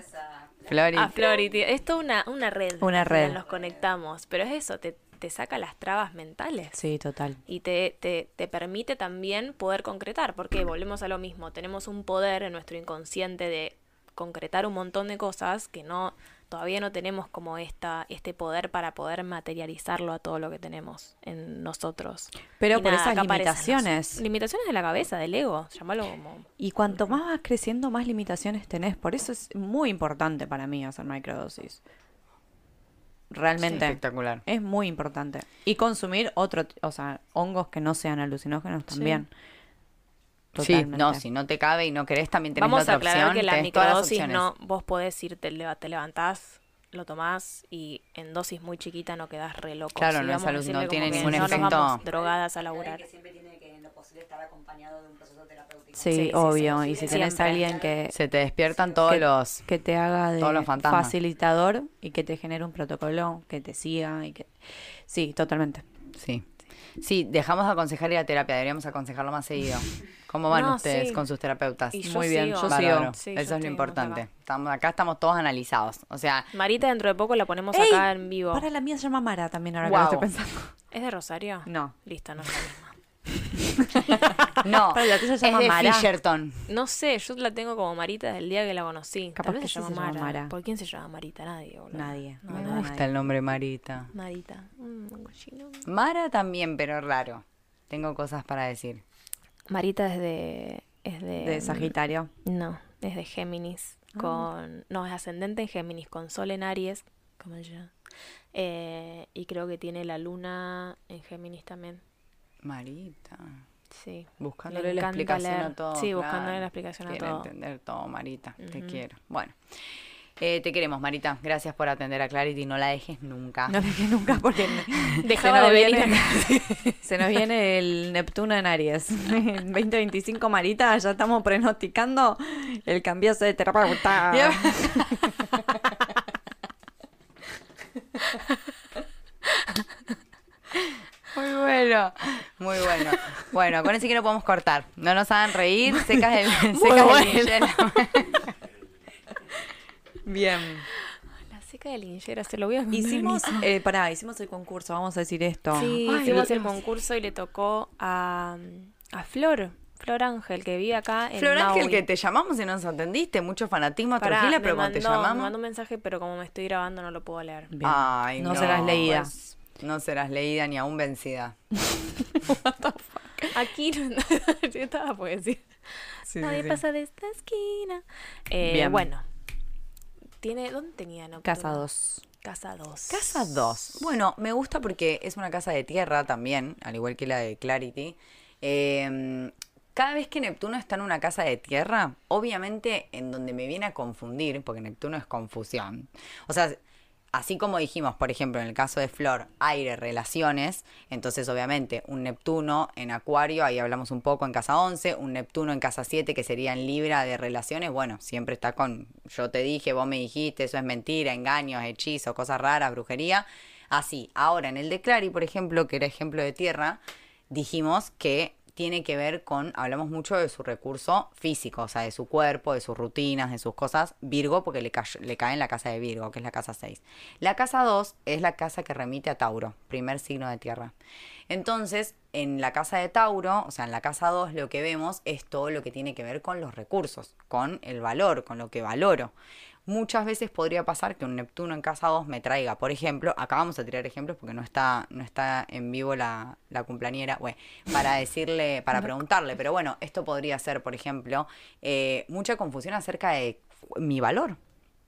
Flori. A Flority. Es toda una, una red. Una red. Nos conectamos. Pero es eso, te, te saca las trabas mentales. Sí, total. Y te, te, te permite también poder concretar, porque volvemos a lo mismo, tenemos un poder en nuestro inconsciente de concretar un montón de cosas que no todavía no tenemos como esta este poder para poder materializarlo a todo lo que tenemos en nosotros. Pero Y por esas limitaciones. limitaciones de la cabeza, del ego, llámalo como Y cuanto más vas creciendo, más limitaciones tenés. Por eso es muy importante para mí hacer microdosis. Realmente. Espectacular. Es muy importante. Y consumir otro, o sea, hongos que no sean alucinógenos también. Sí, Totalmente. no, si no te cabe y no querés, también tenés Vamos la a otra aclarar opción. que la tenés todas las microdosis no, vos podés ir, te, leva- te levantás, lo tomás y en dosis muy chiquita no quedás re loco. Claro, Sí, no es vamos a algo- decirle no tiene ningún no nos efecto. vamos drogadas a laburar. que siempre tiene que en lo posible estar acompañado de un proceso terapéutico. Sí, Sí, sí, obvio. sí, y sí, si tenés a alguien que, Se te despiertan todos que, los... que te haga de todos los fantasmas. facilitador y que te genere un protocolo, que te siga y que... Sí, totalmente. Sí. Sí, dejamos de aconsejar ir a terapia, deberíamos aconsejarlo más seguido. ¿Cómo van No, ustedes sí. con sus terapeutas? Y yo Muy bien, sigo. yo Bárbaro. sigo. Sí, yo Eso es lo importante. acá. Estamos, acá estamos todos analizados. O sea, Marita dentro de poco la ponemos ¡Ey! acá en vivo. Para la mía se llama Mara también, ahora que lo estoy pensando. ¿Es de Rosario? No. Listo, no es la misma. no, Para, la tuya se es llama de Mara. Fisherton. No sé, yo la tengo como Marita desde el día que la conocí. Capaz Tal vez que se sí llama, se llama Mara. Mara. ¿Por quién se llama Marita? Nadie, boludo. Nadie. No, Me nadie. gusta el nombre Marita. Marita. Mm. Mara también, pero raro. Tengo cosas para decir. Marita es de... Es de... De Sagitario. No, es de Géminis. Con... No, es ascendente en Géminis, con Sol en Aries. ¿Cómo se llama? Eh, y creo que tiene la luna en Géminis también. Marita. Sí. Buscándole Le la explicación leer. a todo. Sí, buscándole claro. la explicación a Quiere todo. entender todo, Marita. Te quiero. Bueno. Eh, te queremos, Marita. Gracias por atender a Clarity. No la dejes nunca. No dejé nunca porque Dejaba se nos de venir viene- acá. Se nos viene el Neptuno en Aries. En 2025, Marita, ya estamos pronosticando el cambiazo de terapeuta. Muy bueno, muy bueno. Bueno, con ese que no podemos cortar. No nos hagan reír, secas el, secas bueno. Bien. La seca de linchera, se lo voy a Hicimos, eh, pará, hicimos el concurso, vamos a decir esto. Sí, Ay, hicimos el concurso y le tocó a, a Flor, Flor Ángel, que vive acá en Flor Ángel, Maui. que te llamamos y no nos atendiste. Mucho fanatismo Pará, Trujillo, pero cuando te mandó- Me llamamos. mandó un mensaje, pero como me estoy grabando no lo puedo leer. Bien. Ay, no, serás leída. pues, no serás leída ni aún vencida. Aquí no, yo estaba por decir. Sí, Nadie sí, sí. pasa de esta esquina. Eh, Bien. Bueno. Tiene, ¿Dónde tenía? Casa 2. Casa 2. Casa 2. Bueno, me gusta porque es una casa de tierra también, al igual que la de Clarity. Eh, cada vez que Neptuno está en una casa de tierra, obviamente en donde me viene a confundir, porque Neptuno es confusión. O sea, así como dijimos, por ejemplo, en el caso de Flor, aire, relaciones, entonces obviamente un Neptuno en Acuario, ahí hablamos un poco en casa 11, un Neptuno en casa 7 que sería en Libra de relaciones, bueno, siempre está con yo te dije, vos me dijiste, eso es mentira, engaños, hechizos, cosas raras, brujería. Así, ahora en el de Clary, por ejemplo, que era ejemplo de tierra, dijimos que tiene que ver con, hablamos mucho de su recurso físico, o sea, de su cuerpo, de sus rutinas, de sus cosas, Virgo, porque le, le cae en la casa de Virgo, que es la casa 6. La casa 2 es la casa que remite a Tauro, primer signo de tierra. Entonces, en la casa de Tauro, o sea, en la casa 2, lo que vemos es todo lo que tiene que ver con los recursos, con el valor, con lo que valoro. Muchas veces podría pasar que un Neptuno en casa 2 me traiga, por ejemplo, acá vamos a tirar ejemplos porque no está, no está en vivo la, la cumpleañera, bueno, para decirle, para preguntarle, pero bueno, esto podría ser, por ejemplo, eh, mucha confusión acerca de mi valor,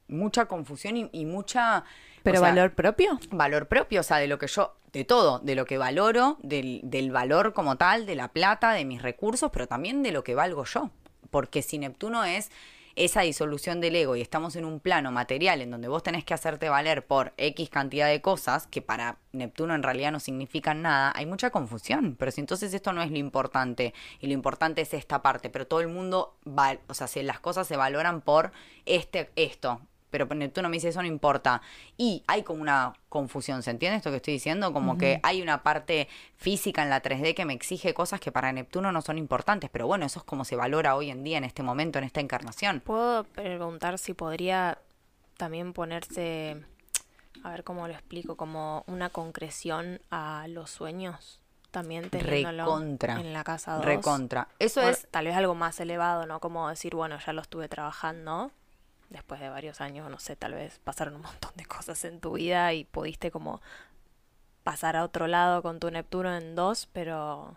mucha confusión y, y mucha... o ¿Pero sea, valor propio? valor propio, o sea, de lo que yo, de todo, de lo que valoro, del, del valor como tal, de la plata, de mis recursos, pero también de lo que valgo yo. Porque si Neptuno es esa disolución del ego y estamos en un plano material en donde vos tenés que hacerte valer por X cantidad de cosas que para Neptuno en realidad no significan nada, hay mucha confusión. Pero si entonces esto no es lo importante y lo importante es esta parte, pero todo el mundo, va, o sea, si las cosas se valoran por este, esto, pero Neptuno me dice eso no importa. Y hay como una confusión, ¿se entiende esto que estoy diciendo? Como que hay una parte física en la 3D que me exige cosas que para Neptuno no son importantes, pero bueno, eso es como se valora hoy en día, en este momento, en esta encarnación. ¿Puedo preguntar si podría también ponerse, a ver cómo lo explico, como una concreción a los sueños? También teniéndolo Recontra. en la casa 2. Recontra. Eso es Tal vez algo más elevado, ¿no? Como decir, bueno, ya lo estuve trabajando después de varios años, no sé, tal vez pasaron un montón de cosas en tu vida y pudiste como pasar a otro lado con tu Neptuno en dos, pero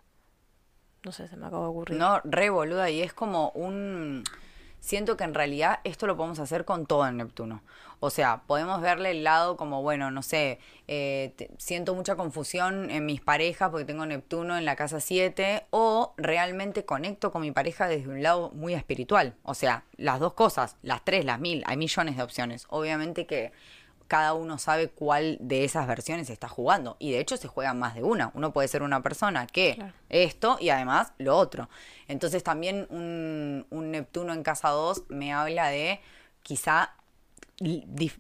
no sé, se me acaba de ocurrir. No, re boluda, y es como un... Siento que en realidad esto lo podemos hacer con todo en Neptuno. O sea, podemos verle el lado como, bueno, no sé, eh, te- siento mucha confusión en mis parejas porque tengo Neptuno en la casa 7, o realmente conecto con mi pareja desde un lado muy espiritual. O sea, las dos cosas, las tres, las mil, hay millones de opciones. Obviamente que cada uno sabe cuál de esas versiones está jugando. Y de hecho se juegan más de una. Uno puede ser una persona que Claro. esto y además lo otro. Entonces también un, un Neptuno en casa 2 me habla de quizá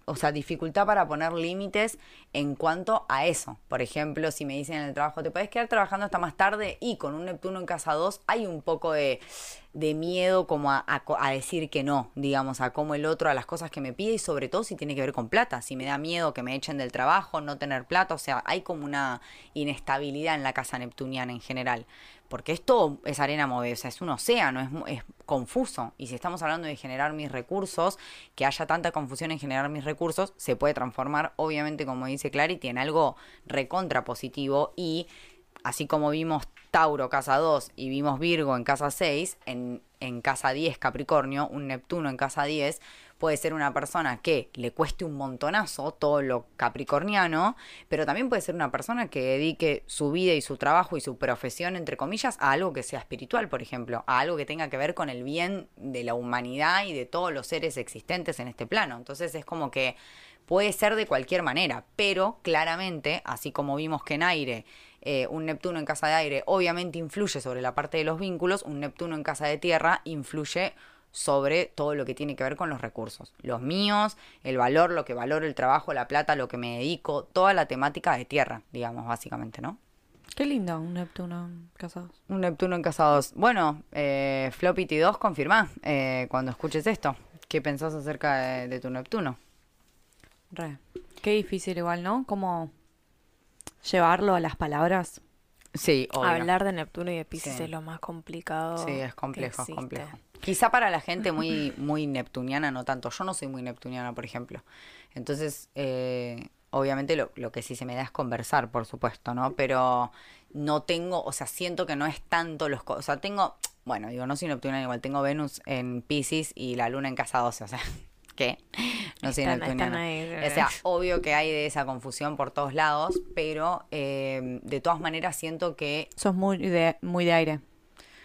o sea, dificultad para poner límites en cuanto a eso. Por ejemplo, si me dicen en el trabajo, te puedes quedar trabajando hasta más tarde y con un Neptuno en casa 2 hay un poco de, de miedo como a, a a decir que no, digamos, a cómo el otro, a las cosas que me pide y sobre todo si tiene que ver con plata. Si me da miedo que me echen del trabajo, no tener plata, o sea, hay como una inestabilidad en la casa neptuniana en general. Porque esto es arena movida, es un océano, es, confuso. Y si estamos hablando de generar mis recursos, que haya tanta confusión en generar mis recursos, se puede transformar, obviamente, como dice Clarity, en algo recontra positivo. Y así como vimos Tauro casa 2 y vimos Virgo en casa 6, en, en casa 10 Capricornio, un Neptuno en casa 10, puede ser una persona que le cueste un montonazo todo lo capricorniano, pero también puede ser una persona que dedique su vida y su trabajo y su profesión, entre comillas, a algo que sea espiritual, por ejemplo, a algo que tenga que ver con el bien de la humanidad y de todos los seres existentes en este plano. Entonces es como que puede ser de cualquier manera, pero claramente, así como vimos que en aire eh, un Neptuno en casa de aire obviamente influye sobre la parte de los vínculos, un Neptuno en casa de tierra influye sobre todo lo que tiene que ver con los recursos. Los míos, el valor, lo que valoro el trabajo, la plata, lo que me dedico, toda la temática de tierra, digamos, básicamente, ¿no? Qué lindo, un Neptuno casados. Un Neptuno en casa 2. Bueno, eh, Floppity 2, confirmá eh, cuando escuches esto. ¿Qué pensás acerca de, de tu Neptuno? Re. Qué difícil igual, ¿no? Cómo llevarlo a las palabras. Sí, obvio. Hablar de Neptuno y de Pisces Sí. es lo más complicado. Sí, es que complejo, es complejo. Quizá para la gente muy, muy neptuniana, no tanto. Yo no soy muy neptuniana, por ejemplo. Entonces, eh, obviamente lo, lo que sí se me da es conversar, por supuesto, ¿no? Pero no tengo, o sea, siento que no es tanto los... co- O sea, tengo, bueno, digo, no soy neptuniana igual, tengo Venus en Pisces y la Luna en casa 12, o sea, ¿qué? No soy Están- neptuniana. están ahí, O sea, obvio que hay de esa confusión por todos lados, pero eh, de todas maneras siento que Sos muy de, muy de aire.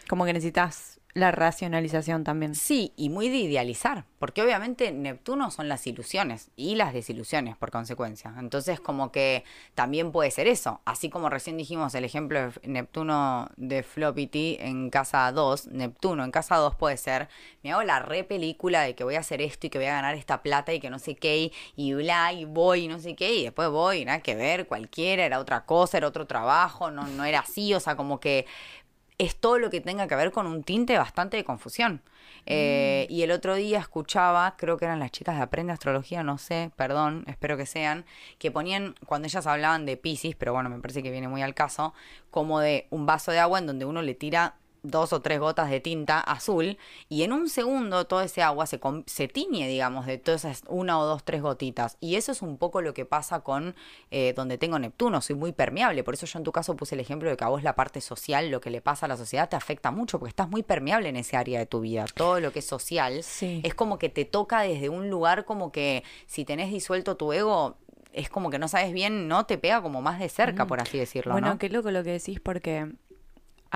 Como que necesitas la racionalización también. Sí, y muy de idealizar, porque obviamente Neptuno son las ilusiones y las desilusiones por consecuencia. Entonces como que también puede ser eso, así como recién dijimos el ejemplo de Neptuno de Floppity en casa 2, Neptuno en casa 2 puede ser, me hago la re película de que voy a hacer esto y que voy a ganar esta plata y que no sé qué y, bla y voy y no sé qué y después voy, nada que ver, cualquiera, era otra cosa, era otro trabajo, no, no era así, o sea, como que es todo lo que tenga que ver con un tinte bastante de confusión. Eh, Y el otro día escuchaba, creo que eran las chicas de Aprende Astrología, no sé, perdón, espero que sean, que ponían, cuando ellas hablaban de Pisces, pero bueno, me parece que viene muy al caso, como de un vaso de agua en donde uno le tira dos o tres gotas de tinta azul y en un segundo todo ese agua se, se tiñe, digamos, de todas esas una o dos, tres gotitas. Y eso es un poco lo que pasa con eh, donde tengo Neptuno, soy muy permeable. Por eso yo en tu caso puse el ejemplo de que a vos la parte social, lo que le pasa a la sociedad, te afecta mucho porque estás muy permeable en ese área de tu vida. Todo lo que es social Sí. es como que te toca desde un lugar como que si tenés disuelto tu ego... Es como que no sabes bien, no te pega como más de cerca, por así decirlo, Bueno, ¿no? qué loco lo que decís porque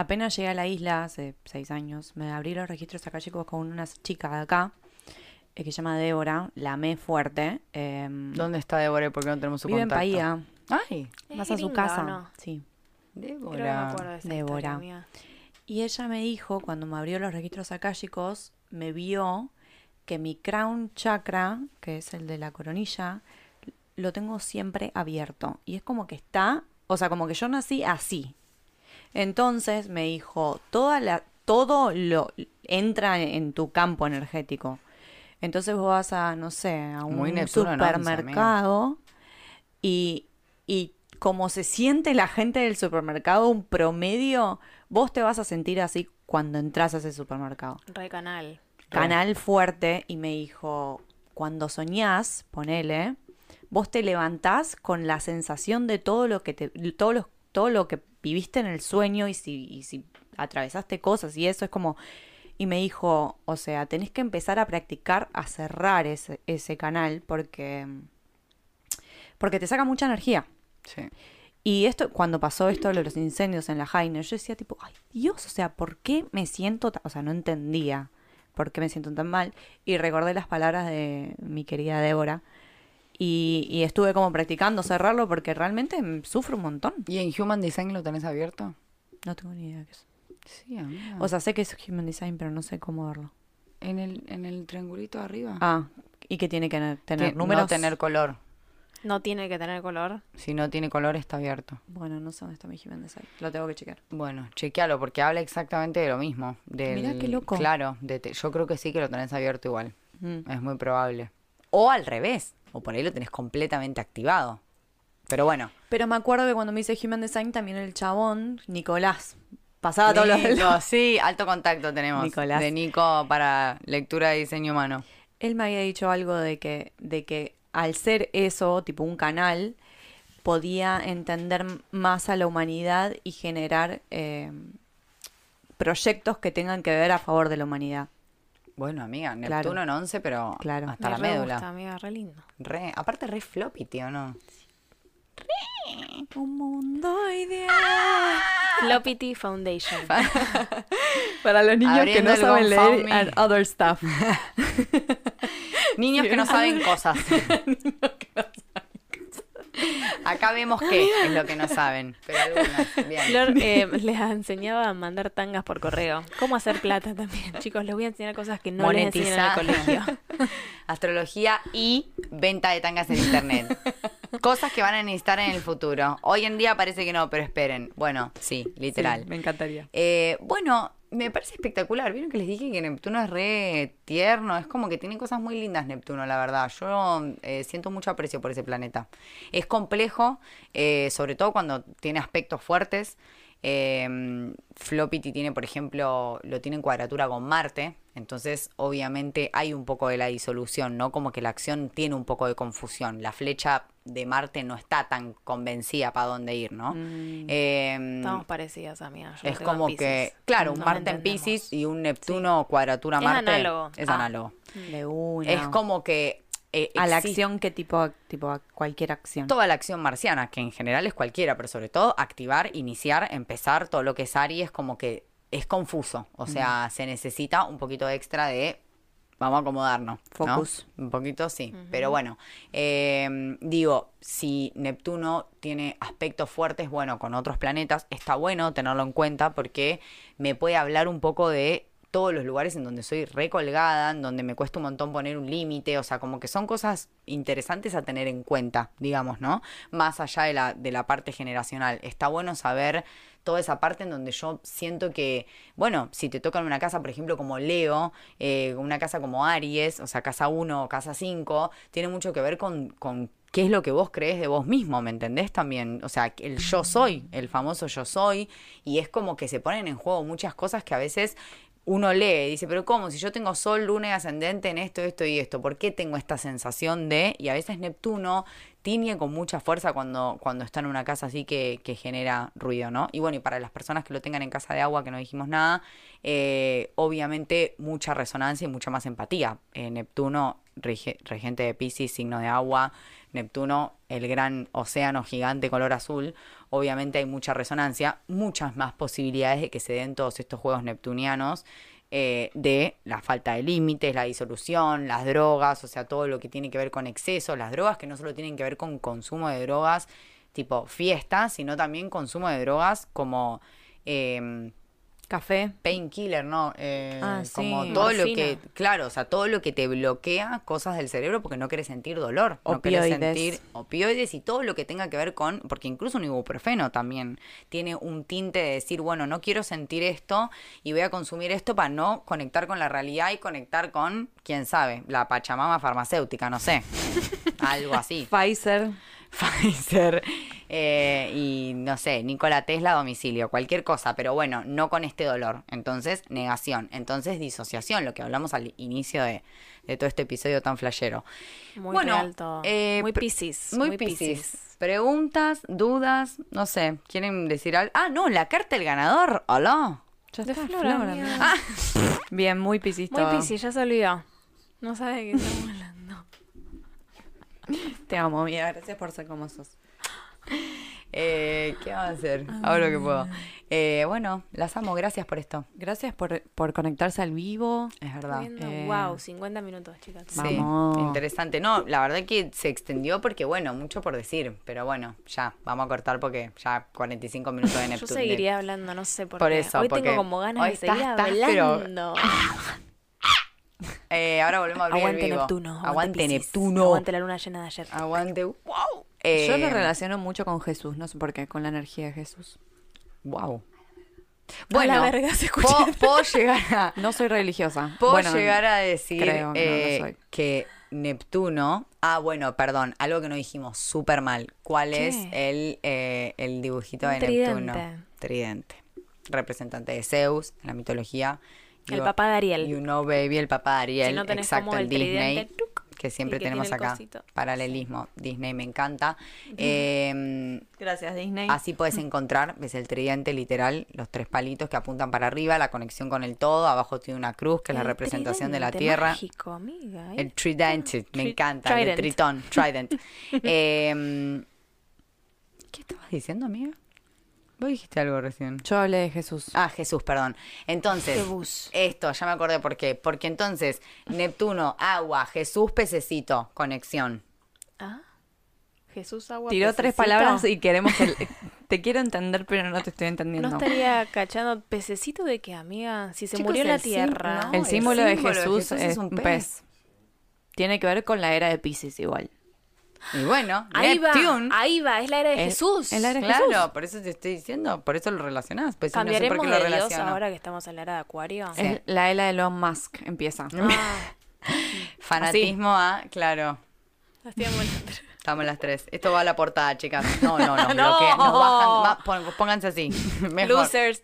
apenas llegué a la isla hace seis años, me abrí los registros acá chicos con una chica de acá eh, que se llama Débora, la amé fuerte. eh, ¿Dónde está Débora? ¿Por qué no tenemos su vive en contacto? Bahía, Ay, ¿Es vas a su casa. no? Sí. Creo que me Débora. acuerdo de esa Débora. Y ella me dijo, cuando me abrió los registros akáshicos, me vio que mi crown chakra, que es el de la coronilla, lo tengo siempre abierto. Y es como que está, o sea, como que yo nací así. Entonces me dijo, toda la, todo lo entra en tu campo energético. Entonces vos vas a, no sé, a un Muy Neptuno supermercado y, y como se siente la gente del supermercado, un promedio, vos te vas a sentir así cuando entras a ese supermercado. Re canal. Canal fuerte y me dijo, cuando soñás, ponele, vos te levantás con la sensación de todo lo que te, todo lo, todo lo que viviste en el sueño y si, y si atravesaste cosas y eso es como, y me dijo, o sea, tenés que empezar a practicar a cerrar ese, ese canal porque, porque te saca mucha energía. Sí. Y esto, cuando pasó esto de los incendios en la Jaina, yo decía tipo, ay Dios, o sea, ¿por qué me siento, ta-?" o sea, no entendía por qué me siento tan mal? Y recordé las palabras de mi querida Débora y, y estuve como practicando cerrarlo porque realmente sufro un montón. ¿Y en Human Design lo tenés abierto? No tengo ni idea qué es. Sí, amiga. O sea, sé que es Human Design, pero no sé cómo verlo. en el, en el triangulito de arriba. Ah, ¿Y que tiene que tener, tener números? No tener color. No tiene que tener color. Si no tiene color está abierto. Bueno, no sé dónde está mi Jiménez ahí. Lo tengo que chequear. Bueno, chequealo porque habla exactamente de lo mismo. Del, Mirá qué loco. Claro, de te- yo creo que sí que lo tenés abierto igual. Mm. Es muy probable. O al revés. O por ahí lo tenés completamente activado. Pero bueno. Pero me acuerdo que cuando me hice Human Design también el chabón, Nicolás, pasaba todos los... Nico, sí, alto contacto tenemos. Nicolás. De Nico para lectura de diseño humano. Él me había dicho algo de que, de que al ser eso, tipo un canal, podía entender más a la humanidad y generar eh, proyectos que tengan que ver a favor de la humanidad. Bueno, amiga, Claro. Neptuno en 11, pero Claro. hasta Me la re médula. gusta, amiga, re lindo. Re, aparte re floppy, tío, ¿no? Un mundo ideal. Floppity Foundation. Para los niños que no saben leer and other stuff. Niños que no saben cosas. Acá vemos qué es lo que no saben, pero algunas. Bien. Flor eh, les enseñaba a mandar tangas por correo. Cómo hacer plata también. Chicos, les voy a enseñar cosas que no les enseñan en el Monetizar. colegio. Astrología y venta de tangas en internet. Cosas que van a necesitar en el futuro. Hoy en día parece que no, pero esperen. Bueno, sí, literal. Sí, me encantaría. Eh, bueno, me parece espectacular. Vieron que les dije que Neptuno es re tierno. Es como que tiene cosas muy lindas Neptuno, la verdad. Yo eh, siento mucho aprecio por ese planeta. Es complejo, eh, sobre todo cuando tiene aspectos fuertes. Eh, Floppity tiene, por ejemplo, lo tiene en cuadratura con Marte. Entonces, obviamente, hay un poco de la disolución, ¿no? Como que la acción tiene un poco de confusión. La flecha de Marte no está tan convencida para dónde ir, ¿no? Eh, Estamos parecidas, amiga. Yo es como que, claro, un Marte en. Pisces y un Neptuno cuadratura Es Marte. análogo. Es Ah. análogo. De una. Es como que. Eh, a la acción que tipo, tipo a cualquier acción. Toda la acción marciana, que en general es cualquiera, pero sobre todo activar, iniciar, empezar, todo lo que es Aries, como que es confuso. O sea, se necesita un poquito extra de. Vamos a acomodarnos. ¿no? Focus. Un poquito sí. Pero bueno, eh, digo, si Neptuno tiene aspectos fuertes, bueno, con otros planetas, está bueno tenerlo en cuenta porque me puede hablar un poco de todos los lugares en donde soy recolgada, en donde me cuesta un montón poner un límite, o sea, como que son cosas interesantes a tener en cuenta, digamos, ¿no? Más allá de la, de la parte generacional. Está bueno saber toda esa parte en donde yo siento que, bueno, si te toca en una casa, por ejemplo, como Leo, eh, una casa como Aries, o sea, casa 1 o casa 5, tiene mucho que ver con, con qué es lo que vos crees de vos mismo, ¿me entendés también? O sea, el yo soy, el famoso yo soy, y es como que se ponen en juego muchas cosas que a veces uno lee dice, pero ¿cómo? Si yo tengo sol, luna y ascendente en esto, esto y esto, ¿por qué tengo esta sensación de? Y a veces Neptuno tiñe con mucha fuerza cuando, cuando está en una casa así que, que genera ruido, ¿no? Y bueno, y para las personas que lo tengan en casa de agua, que no dijimos nada, eh, obviamente mucha resonancia y mucha más empatía. Eh, Neptuno, rege- regente de Pisces, signo de agua, Neptuno, el gran océano gigante color azul, obviamente hay mucha resonancia, muchas más posibilidades de que se den todos estos juegos neptunianos eh, de la falta de límites, la disolución, las drogas, o sea, todo lo que tiene que ver con exceso, las drogas que no solo tienen que ver con consumo de drogas tipo fiesta, sino también consumo de drogas como... em, Café. painkiller, ¿no? Eh, Ah, sí. Como todo lo que, claro, o sea, todo lo que te bloquea cosas del cerebro porque no quieres sentir dolor, no querés Opioides. sentir opioides y todo lo que tenga que ver con, porque incluso un ibuprofeno también tiene un tinte de decir, bueno, no quiero sentir esto y voy a consumir esto para no conectar con la realidad y conectar con, quién sabe, la pachamama farmacéutica, no sé, algo así. Pfizer. Pfizer eh, y no sé, Nikola Tesla a domicilio, cualquier cosa, pero bueno, no con este dolor. Entonces, negación. Entonces, disociación, lo que hablamos al inicio de, de todo este episodio tan flashero. Muy Bueno, real todo. eh, muy Piscis. Muy, piscis. Preguntas, dudas, no sé, ¿quieren decir algo? Ah, no, la carta del ganador. Hola. Ya De está. Ah. Bien, muy piscis Muy. Piscis, ya se olvidó. No sabe de qué estamos hablando. Te amo, amiga. Gracias por ser como sos. Eh, ¿Qué vamos a hacer? Hago lo que puedo. Eh, bueno, las amo, gracias por esto. Gracias por, por conectarse al vivo. Es verdad. Eh, Wow, 50 minutos, chicas. Sí, Vamos. interesante. No, la verdad que se extendió porque, bueno, mucho por decir. Pero bueno, ya, vamos a cortar porque ya 45 minutos de Yo Neptuno. seguiría hablando, no sé por, Por qué. eso, Hoy porque tengo como ganas hoy de seguir estás- estás, pero- hablando. Eh, ahora volvemos a abrir Aguante el vivo. Neptuno. Aguante Piscis, Neptuno. Aguante la luna llena de ayer. Aguante. Wow. Yo Eh, lo relaciono mucho con Jesús, no sé por qué, con la energía de Jesús. Wow. Bueno, la verga se escucha. puedo, puedo llegar a, No soy religiosa. puedo Bueno, llegar a decir creo no eh, que Neptuno. Ah, bueno, perdón, algo que no dijimos súper mal. ¿Cuál ¿Qué? es el, eh, el dibujito Un de Neptuno? tridente. Representante de Zeus en la mitología. El You- papá de Ariel. You know, baby, el papá de Ariel. Si no tenés exacto, como el Disney. tridente, que siempre que tenemos acá. cosito. Paralelismo. Disney me encanta. Eh, Gracias, Disney. Así puedes encontrar, ves el tridente literal, los tres palitos que apuntan para arriba, la conexión con el todo, abajo tiene una cruz que es la representación de la Tierra. Mágico, amiga. ¿eh? El tridente, me Tri- encanta, el tritón, trident. Em, ¿Qué estabas diciendo, amiga? Vos dijiste algo recién. Yo hablé de Jesús. Ah, Jesús, perdón. Entonces, Jesús. esto, ya me acordé por qué. Porque entonces, Neptuno, agua, Jesús, pececito, conexión. Ah. Jesús agua. Tiró tres palabras y queremos que... te quiero entender, pero no te estoy entendiendo. No estaría cachando pececito de que, amiga, si se Chicos, murió en la tierra. no. El el símbolo de Jesús, es un pez. pez. Tiene que ver con la era de Pisces igual. Y bueno, Ahí va, Neptune. ahí va, es la era de Es- Jesús. es la era de Claro, Jesús. por eso te estoy diciendo, por eso lo relacionás. Pues si no sé ¿Cambiaremos por qué lo de Dios relaciono. ahora que estamos en la era de Acuario? Es la era de Elon Musk, empieza. Ah, Fanatismo a, claro. Estamos las tres. Esto va a la portada, chicas. No, no, no. No. bloqueen, nos bajan, pónganse así. Mejor. Losers.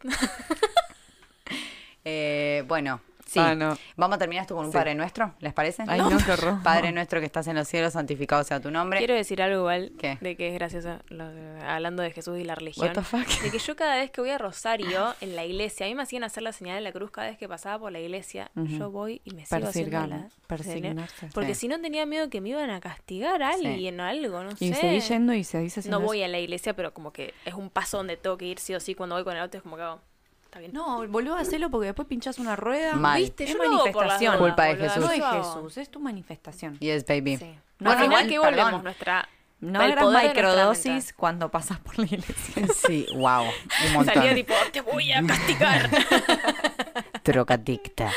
Eh, bueno, sí. Ah, no. Vamos a terminar esto con un Padre Nuestro, ¿les parece? Ay, no, qué horror. Padre Nuestro que estás en los cielos, santificado sea tu nombre. Quiero decir algo igual ¿Qué? de que es gracioso, lo hablando de Jesús y la religión. What the fuck? De que yo cada vez que voy a Rosario en la iglesia, a mí me hacían hacer la señal de la cruz cada vez que pasaba por la iglesia. Yo voy y me sigo haciendo Persignar- la persignarse. Porque Sí. si no tenía miedo que me iban a castigar a Sí. alguien o algo, no Y sé. seguí yendo y se dice No voy a la iglesia, pero como que es un paso donde tengo que ir sí o sí cuando voy con el auto es como que hago, está bien. No, volvió a hacerlo porque después pinchas una rueda. Mal. ¿Viste? Es Yo lo hago por las manifestación. dudas, Culpa de boluda, Jesús. No yo es lo hago. Jesús, es tu manifestación. Yes, baby. Sí. No, Al final igual, que perdón. volvemos nuestra No el microdosis mente. cuando pasas por la iglesia. Sí, wow. Un montón. Salía tipo, te voy a castigar. Drogadicta.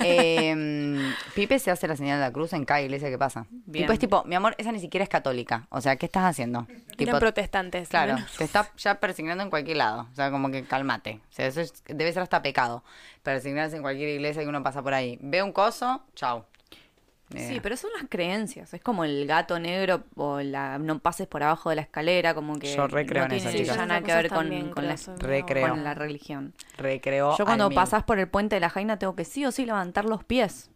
Eh, Pipe se hace la señal de la cruz en cada iglesia que pasa. Bien. Tipo, es tipo, mi amor, esa ni siquiera es católica. O sea, ¿qué estás haciendo? Tipo, Eran protestantes. Claro, te está ya persignando en cualquier lado. O sea, como que calmate. O sea, eso es- debe ser hasta pecado. Persignarse en cualquier iglesia que uno pasa por ahí. Ve un coso, chau. Eh, Sí, pero son las creencias. Es como el gato negro o la no pases por abajo de la escalera, como que Yo recreo no en tiene ya nada que ver con, con la, Recreo. con la religión. Recreo. Yo cuando pasás por el puente de la Jaina tengo que sí o sí levantar los pies,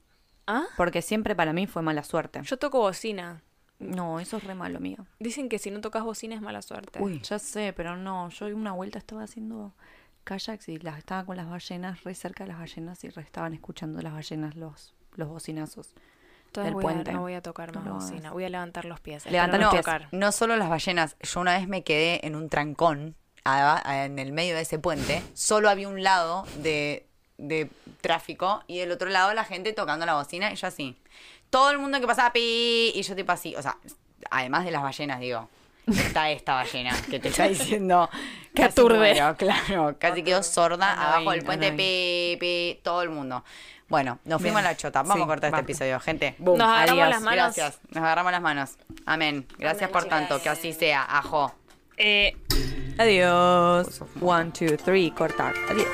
¿Ah? porque siempre para mí fue mala suerte. Yo toco bocina. No, eso es re malo, amiga. Dicen que si no tocas bocina es mala suerte. Uy. Ya sé, pero no. Yo una vuelta estaba haciendo kayaks y las, estaba con las ballenas, re cerca de las ballenas y re estaban escuchando las ballenas los, los bocinazos. Entonces del puente. A, no voy a tocar más No bocina. Voy a levantar los pies. Levanta Espero los no pies. No solo las ballenas. Yo una vez me quedé en un trancón a- a- en el medio de ese puente. Solo había un lado de, de tráfico y del otro lado la gente tocando la bocina y yo así. Todo el mundo que pasaba pi y yo tipo así. O sea, además de las ballenas, digo. Está esta ballena que te está diciendo Que aturde. claro, casi quedó sorda Annoying, abajo del puente, pi, pi, todo el mundo. Bueno, nos fuimos Bien. a la chota. Vamos Sí, a cortar este episodio, gente. Boom. Nos agarramos Adiós. las manos. Gracias. Nos agarramos las manos. Amén. Gracias Amén, por chicas. tanto. Que así sea. Ajo. Eh, Adiós. One, two, three, cortar. Adiós.